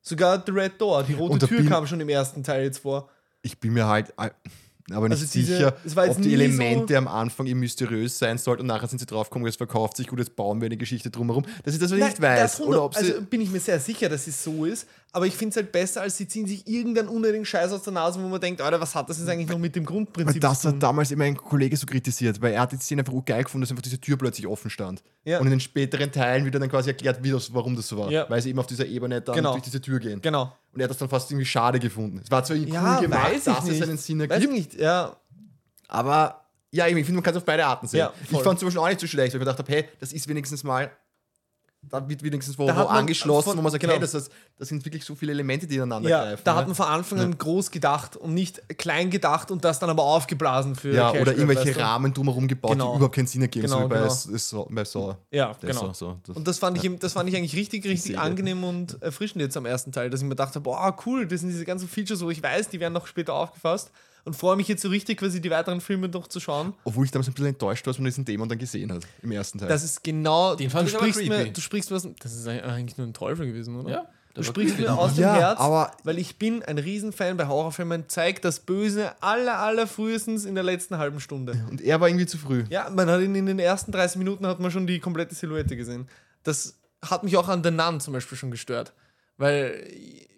Sogar The Red Door, die rote Tür bin- kam schon im ersten Teil jetzt vor. Ich bin mir halt äh, aber nicht Also diese- sicher, es war jetzt ob die nie so- Elemente am Anfang eben mysteriös sein sollten und nachher sind sie draufgekommen, es verkauft sich gut, jetzt bauen wir eine Geschichte drumherum. Das ist das, was ich nicht weiß. das Oder ob sie, also bin ich mir sehr sicher, dass es so ist. Aber ich finde es halt besser, als sie ziehen sich irgendeinen unnötigen Scheiß aus der Nase, wo man denkt, Alter, was hat das jetzt eigentlich noch mit dem Grundprinzip weil das zu hat tun? damals immer ein Kollege so kritisiert, weil er hat die Szene einfach geil gefunden, dass einfach diese Tür plötzlich offen stand. Ja. Und in den späteren Teilen wird dann quasi erklärt, wie das, warum das so war. Ja. Weil sie eben auf dieser Ebene dann Genau. durch diese Tür gehen. Genau. Und er hat das dann fast irgendwie schade gefunden. Es war zwar cool Ja, gemacht, weiß ich dass es nicht. einen Sinn Weiß ergibt, ich nicht, ja. aber ja, ich finde, man kann es auf beide Arten sehen. Ja, ich fand es zum Beispiel auch nicht so schlecht, weil ich mir gedacht habe, hey, das ist wenigstens mal, da wird wenigstens wo, man angeschlossen, von- wo man sagt, genau. hey, das, ist, das sind wirklich so viele Elemente, die ineinander Ja, greifen. da ne? hat man von Anfang an groß gedacht und nicht klein gedacht und das dann aber aufgeblasen für ja, oder irgendwelche weißt du? Rahmen drumherum gebaut, Genau. die überhaupt keinen Sinn ergeben, so Genau, wie bei, genau. S- S- bei Saw. Ja, Der genau. So, das- Und das fand, ich, das fand ich eigentlich richtig, richtig angenehm und erfrischend jetzt am ersten Teil, dass ich mir dachte, boah, cool, das sind diese ganzen Features, wo ich weiß, die werden noch später aufgefasst und freue mich jetzt so richtig, quasi die weiteren Filme noch zu schauen. Obwohl ich damals ein bisschen enttäuscht war, dass man diesen Dämon dann gesehen hat, im ersten Teil. Das ist genau, Den fand du ich sprichst mir, du sprichst was, das ist eigentlich nur ein Teufel gewesen, oder? Ja. Du sprichst mir aus dem Ja, Herz, aber- weil ich bin ein Riesenfan bei Horrorfilmen, zeigt das Böse aller, aller frühestens in der letzten halben Stunde. und er war irgendwie zu früh. Ja, man hat ihn in den ersten 30 Minuten hat man schon die komplette Silhouette gesehen. Das hat mich auch an The Nun zum Beispiel schon gestört. Weil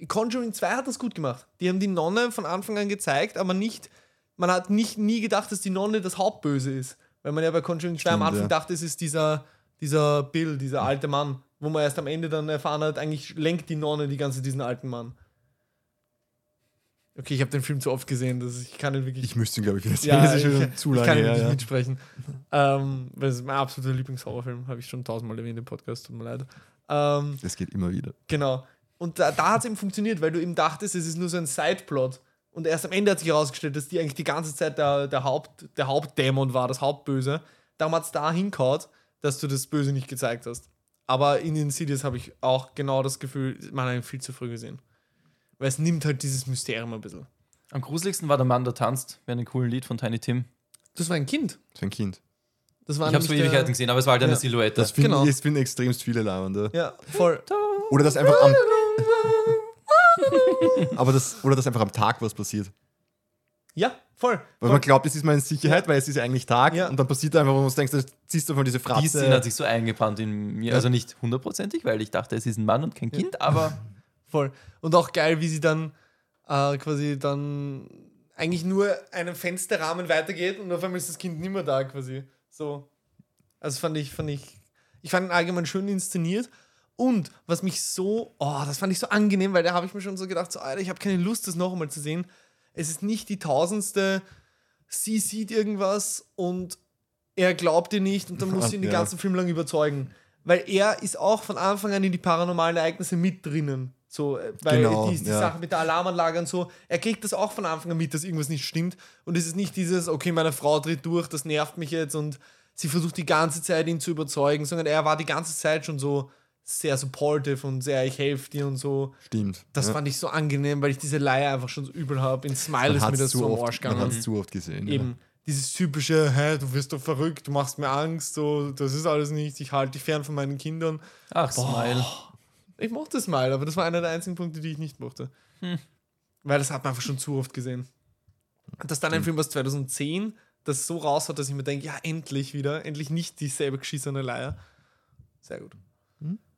Conjuring 2 hat das gut gemacht. Die haben die Nonne von Anfang an gezeigt, aber nicht, man hat nicht nie gedacht, dass die Nonne das Hauptböse ist. Weil man ja bei Conjuring 2 am Stimmt, Anfang ja. dachte, es ist dieser, dieser Bill, dieser alte Mann, wo man erst am Ende dann erfahren hat, eigentlich lenkt die Nonne die ganze diesen alten Mann. Okay, ich habe den Film zu oft gesehen, dass ich kann ihn wirklich Ich müsste ihn, glaube ich, wieder sehen. ja, das ich, schon zu ich lange kann her. nicht Ja. mitsprechen. ähm, weil es ist mein absoluter Lieblingshorrorfilm, habe ich schon tausendmal erwähnt im Podcast, tut mir leid. Ähm, Das geht immer wieder. genau. Und da, da hat es eben funktioniert, weil du eben dachtest, es ist nur so ein Sideplot. Und erst am Ende hat sich herausgestellt, dass die eigentlich die ganze Zeit der, der, Haupt, der Hauptdämon war, das Hauptböse. Darum hat es da hinkaut, dass du das Böse nicht gezeigt hast. Aber in Insidious habe ich auch genau das Gefühl, man hat ihn viel zu früh gesehen. Weil es nimmt halt dieses Mysterium ein bisschen. Am gruseligsten war der Mann, der tanzt, während ein coolen Lied von Tiny Tim. Das war ein Kind. Für ein Kind. Das war Ich habe es vor Ewigkeiten gesehen, aber es war halt eine Ja. Silhouette. Das finde Genau. ich, das finden extremst viele Lauernde. Ja, voll. Oder das einfach am. *laughs* aber das, oder dass einfach am Tag was passiert. Ja, voll. Weil man glaubt, es ist mal in Sicherheit, weil es ist ja eigentlich Tag Ja. und dann passiert einfach, wo man denkst, da ziehst du von diese Die Fratze. Szene hat sich so eingebrannt in mir. Ja. Also nicht hundertprozentig, weil ich dachte, es ist ein Mann und kein Kind, aber *laughs* Voll. Und auch geil, wie sie dann äh, quasi dann eigentlich nur einen Fensterrahmen weitergeht und auf einmal ist das Kind nicht mehr da quasi. So. Also fand ich, fand ich, ich fand ihn allgemein schön inszeniert. Und was mich so, oh, das fand ich so angenehm, weil da habe ich mir schon so gedacht, so, Alter, ich habe keine Lust, das noch einmal zu sehen. Es ist nicht die tausendste, sie sieht irgendwas und er glaubt ihr nicht und dann muss sie ihn *laughs* den Ja. ganzen Film lang überzeugen. Weil er ist auch von Anfang an in die paranormalen Ereignisse mit drinnen. So, äh, weil Genau, die, die ja. Sache mit der Alarmanlage und so, er kriegt das auch von Anfang an mit, dass irgendwas nicht stimmt. Und es ist nicht dieses, okay, meine Frau dreht durch, das nervt mich jetzt und sie versucht die ganze Zeit ihn zu überzeugen, sondern er war die ganze Zeit schon so sehr supportive und sehr, ich helfe dir und so. Stimmt. Das ja. fand ich so angenehm, weil ich diese Leier einfach schon so übel habe. In Smile man ist mir das zu so am oft, Arsch man gegangen. hat's zu oft gesehen. Eben dieses typische, hä, du wirst doch verrückt, du machst mir Angst, so, das ist alles nichts, ich halte dich fern von meinen Kindern. ach, Smile. Ich mochte Smile, aber das war einer der einzigen Punkte, die ich nicht mochte. Weil das hat man einfach schon zu oft gesehen. Und dass dann ein Film aus 2010 das so raus hat, dass ich mir denke, ja, endlich wieder, endlich nicht dieselbe geschissene Leier. Sehr gut.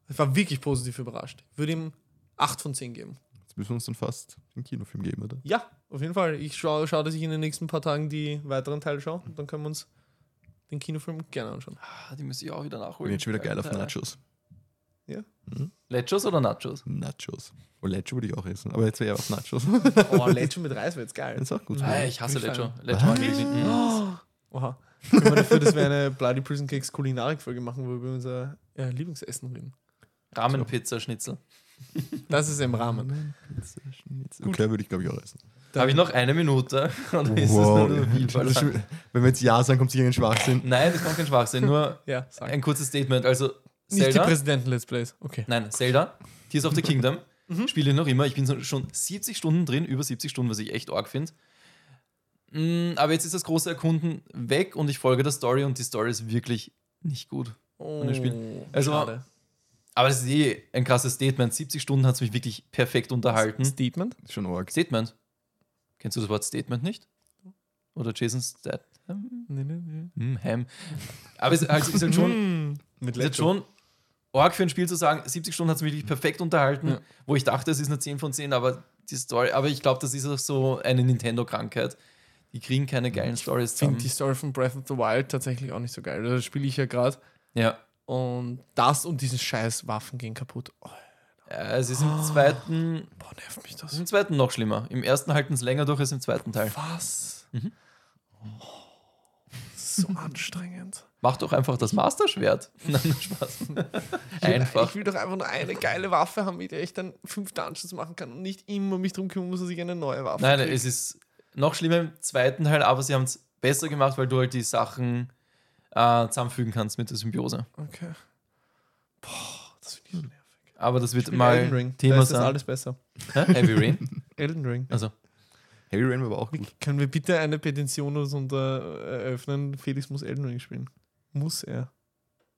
Ich war wirklich positiv überrascht. Ich würde ihm 8 von 10 geben. Jetzt müssen wir uns dann fast den Kinofilm geben, oder? Ja, auf jeden Fall. Ich schaue, schau, dass ich in den nächsten paar Tagen die weiteren Teile schaue. Und dann können wir uns den Kinofilm gerne anschauen. Ah, Die muss ich auch wieder Ich nachholen. bin jetzt schon wieder geil auf Äh, Nachos. Lechos oder Nachos? Nachos. Oh, Lecho würde ich auch essen, aber jetzt wäre ich auf Nachos. *laughs* Oh, Lecho mit Reis wäre jetzt geil. Das ist auch gut. Ah, ich hasse bin ich Lecho. Lecho mag ich nicht. Mhm. Oha. Können wir dafür, dass wir eine Bloody Prison Cakes Kulinarik-Folge machen, wo wir über unser ja, Lieblingsessen reden. Rahmenpizza, Schnitzel. *laughs* Das ist im Rahmen. Okay, würde ich glaube ich auch essen. Da habe ich noch eine Minute. *laughs* Ist Wow. das nur viel Das ist schon- Wenn wir jetzt Ja sagen, kommt sicher ein Schwachsinn. Nein, das kommt kein Schwachsinn. Nur *laughs* Ja, ein kurzes Statement. Also, Nicht die Zelda. Präsidenten-Let's Plays. Okay. Nein, Zelda, Tears of the Kingdom, spiele ich noch immer. Ich bin so schon 70 Stunden drin, über 70 Stunden, was ich echt arg finde. Mm, Aber jetzt ist das große Erkunden weg und ich folge der Story und die Story ist wirklich nicht gut. Oh. Also- schade. Aber das ist eh ein krasses Statement. 70 Stunden hat es mich wirklich perfekt unterhalten. Statement? Schon arg. Statement. Kennst du das Wort Statement nicht? Oder Jason Statham? Nee, nee, nee. Hm, Ham. Aber es also ist halt schon, Mit ist halt schon arg für ein Spiel zu sagen, 70 Stunden hat es mich wirklich perfekt unterhalten, Ja. wo ich dachte, es ist eine 10 von 10, aber die Story, aber ich glaube, das ist auch so eine Nintendo-Krankheit. Die kriegen keine geilen Stories Ich finde die Story von Breath of the Wild tatsächlich auch nicht so geil. Da spiele ich ja gerade. Ja. Und das und diese scheiß Waffen gehen kaputt. Oh, ja. Es ist im zweiten, boah, nervt mich das. im zweiten noch schlimmer. Im ersten halten es länger durch als im zweiten Teil. Was? Mhm. Oh, so anstrengend. *laughs* Mach doch einfach das Master-Schwert. *laughs* Nein, Spaß. *laughs* einfach. Ich will doch einfach nur eine geile Waffe haben, mit der ich dann fünf Dungeons machen kann und nicht immer mich drum kümmern muss, dass ich eine neue Waffe Nein, krieg. es ist noch schlimmer im zweiten Teil, aber sie haben es besser gemacht, weil du halt die Sachen äh, zusammenfügen kannst mit der Symbiose. Okay. Boah, das finde ich so nervig. Aber das wird mal. Thema da ist das sein. alles besser. Hä? Heavy Rain? *laughs* Elden Ring. Also, Heavy Rain war aber auch gut. Können wir bitte eine Petition uns unter eröffnen? Felix muss Elden Ring spielen. Muss er.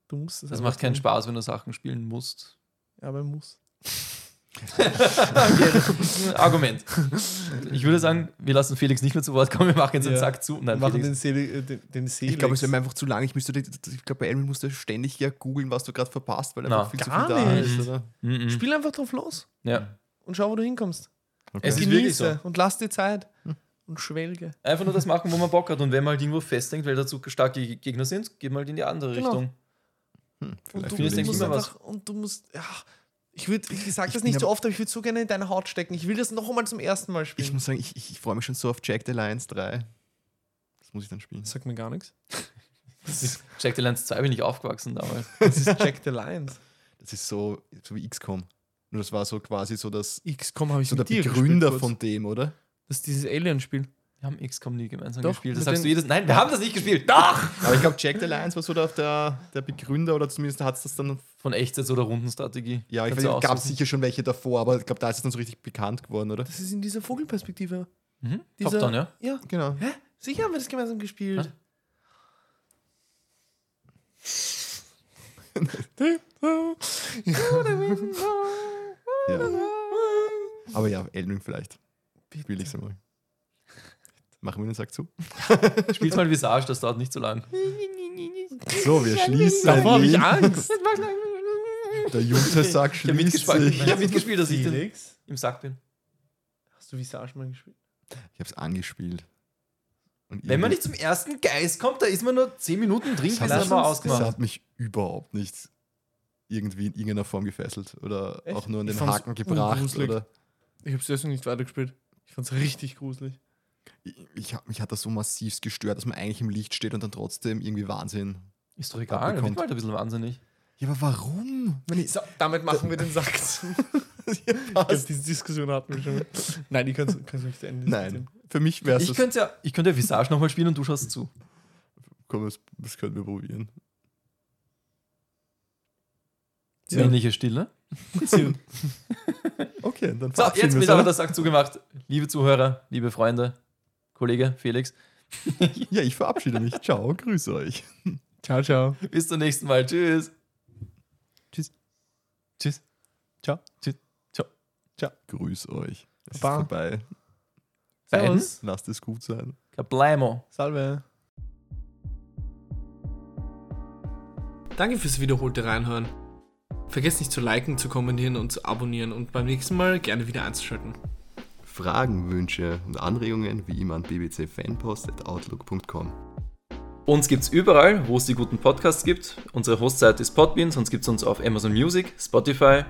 Du musst es das macht keinen tun. Spaß, wenn du Sachen spielen musst. Ja, aber er muss. *laughs* Argument. Ich würde sagen, wir lassen Felix nicht mehr zu Wort kommen, wir machen jetzt den Ja. Sack zu. Nein, Wir machen Felix. den, Sele, äh, den, den Selix. Ich glaube, es wäre mir einfach zu lang. Ich, müsste, die- ich glaube, bei Elmin musst du ständig ja googeln, was du gerade verpasst, weil Na, einfach viel zu viel da nicht. ist. Oder? Mhm. Spiel einfach drauf los Ja. und schau, wo du hinkommst. Okay. Es Genieße so. und lass dir Zeit und schwelge. Einfach nur das machen, wo man Bock hat. Und wenn man halt irgendwo festhängt, weil dazu starke Gegner sind, geht man halt in die andere Genau. Richtung. Hm, Und du, ich, musst einfach, und du musst, ja, ich würde, ich sage Ich das bin nicht so oft, aber ich würde so gerne in deine Haut stecken. Ich will das noch einmal zum ersten Mal Ich spielen. muss sagen, ich, ich, ich freue mich schon so auf Jack the Lions 3. Das muss ich dann spielen. Das sagt mir gar nichts. *laughs* Jack the Lance 2 bin ich aufgewachsen damals. Das ist Jack the Lions. Das ist so, so wie XCOM. Nur das war so quasi so, das, XCOM habe ich so der Begründer von dem, oder? Das ist dieses Alien-Spiel. Wir haben XCOM nie gemeinsam Doch, gespielt. Das sagst du jedes. Nein, wir haben das nicht gespielt. Doch! Aber ich glaube, Jack the Lions war so der, der, der Begründer oder zumindest hat es das dann. Von Echtzeits- oder Rundenstrategie. Ja, ich weiß, gab sicher schon welche davor, aber ich glaube, da ist es dann so richtig bekannt geworden, oder? Das ist in dieser Vogelperspektive. Mhm. Dieser- Top Down, ja. Ja. Genau. Hä? Sicher haben wir das gemeinsam gespielt. Ja. Aber ja, Elden Ring vielleicht. Bitte. Spiele ich es einmal. Machen wir den Sack zu. *laughs* Spiel's mal Visage, das dauert nicht so lang. So, wir schließen. Davor habe ich. Angst. *laughs* Der Ich habe schließt mitgespielt, sich. ich hab mitgespielt, dass ich im Sack bin. hast du Visage mal gespielt? Ich habe es angespielt. Und Wenn man nicht zum ersten Geist kommt, da ist man nur 10 Minuten drin, das bis hat, er mal das ausgemacht. hat mich überhaupt nicht irgendwie in irgendeiner Form gefesselt oder Echt? auch nur an Ich den Haken gebracht. ungruselig. Oder Ich habe es deswegen nicht weitergespielt. Ich fand es richtig gruselig. Ich, ich mich hat das so massiv gestört, dass man eigentlich im Licht steht und dann trotzdem irgendwie Wahnsinn. Ist doch egal, da Abbekommt. wird man halt ein bisschen wahnsinnig. Ja, aber warum? Wenn ich, So, damit machen wir den *laughs* Sack zu. *laughs* ich glaub, diese Diskussion hatten wir schon. Nein, die kannst, kannst du nicht zu Ende Nein, für mich wäre Ich es. könnte ja, ich könnte ja Visage nochmal spielen und du schaust zu. Komm, das, das können wir probieren. Ja. Ähnliche Stille. *laughs* Okay, dann So, jetzt wir wird aber der Sack zugemacht. Liebe Zuhörer, liebe Freunde, Kollege Felix, *laughs* Ja, ich verabschiede mich. Ciao, grüße euch. Ciao, ciao. bis zum nächsten Mal. Tschüss. Tschüss. Tschüss. Ciao. Tschüss. Ciao. Grüß euch. Es Baba. ist vorbei. Servus. Lasst es gut sein. Kablamo. Salve. Danke fürs wiederholte Reinhören. Vergesst nicht zu liken, zu kommentieren und zu abonnieren und beim nächsten Mal gerne wieder einzuschalten. Fragen, Wünsche und Anregungen wie immer an bbcfanpost.outlook.com. Uns gibt's überall, wo es die guten Podcasts gibt. Unsere Hostseite ist Podbean, sonst gibt's uns auf Amazon Music, Spotify,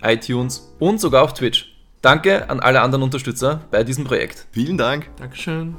iTunes und sogar auf Twitch. Danke an alle anderen Unterstützer bei diesem Projekt. Vielen Dank. Dankeschön.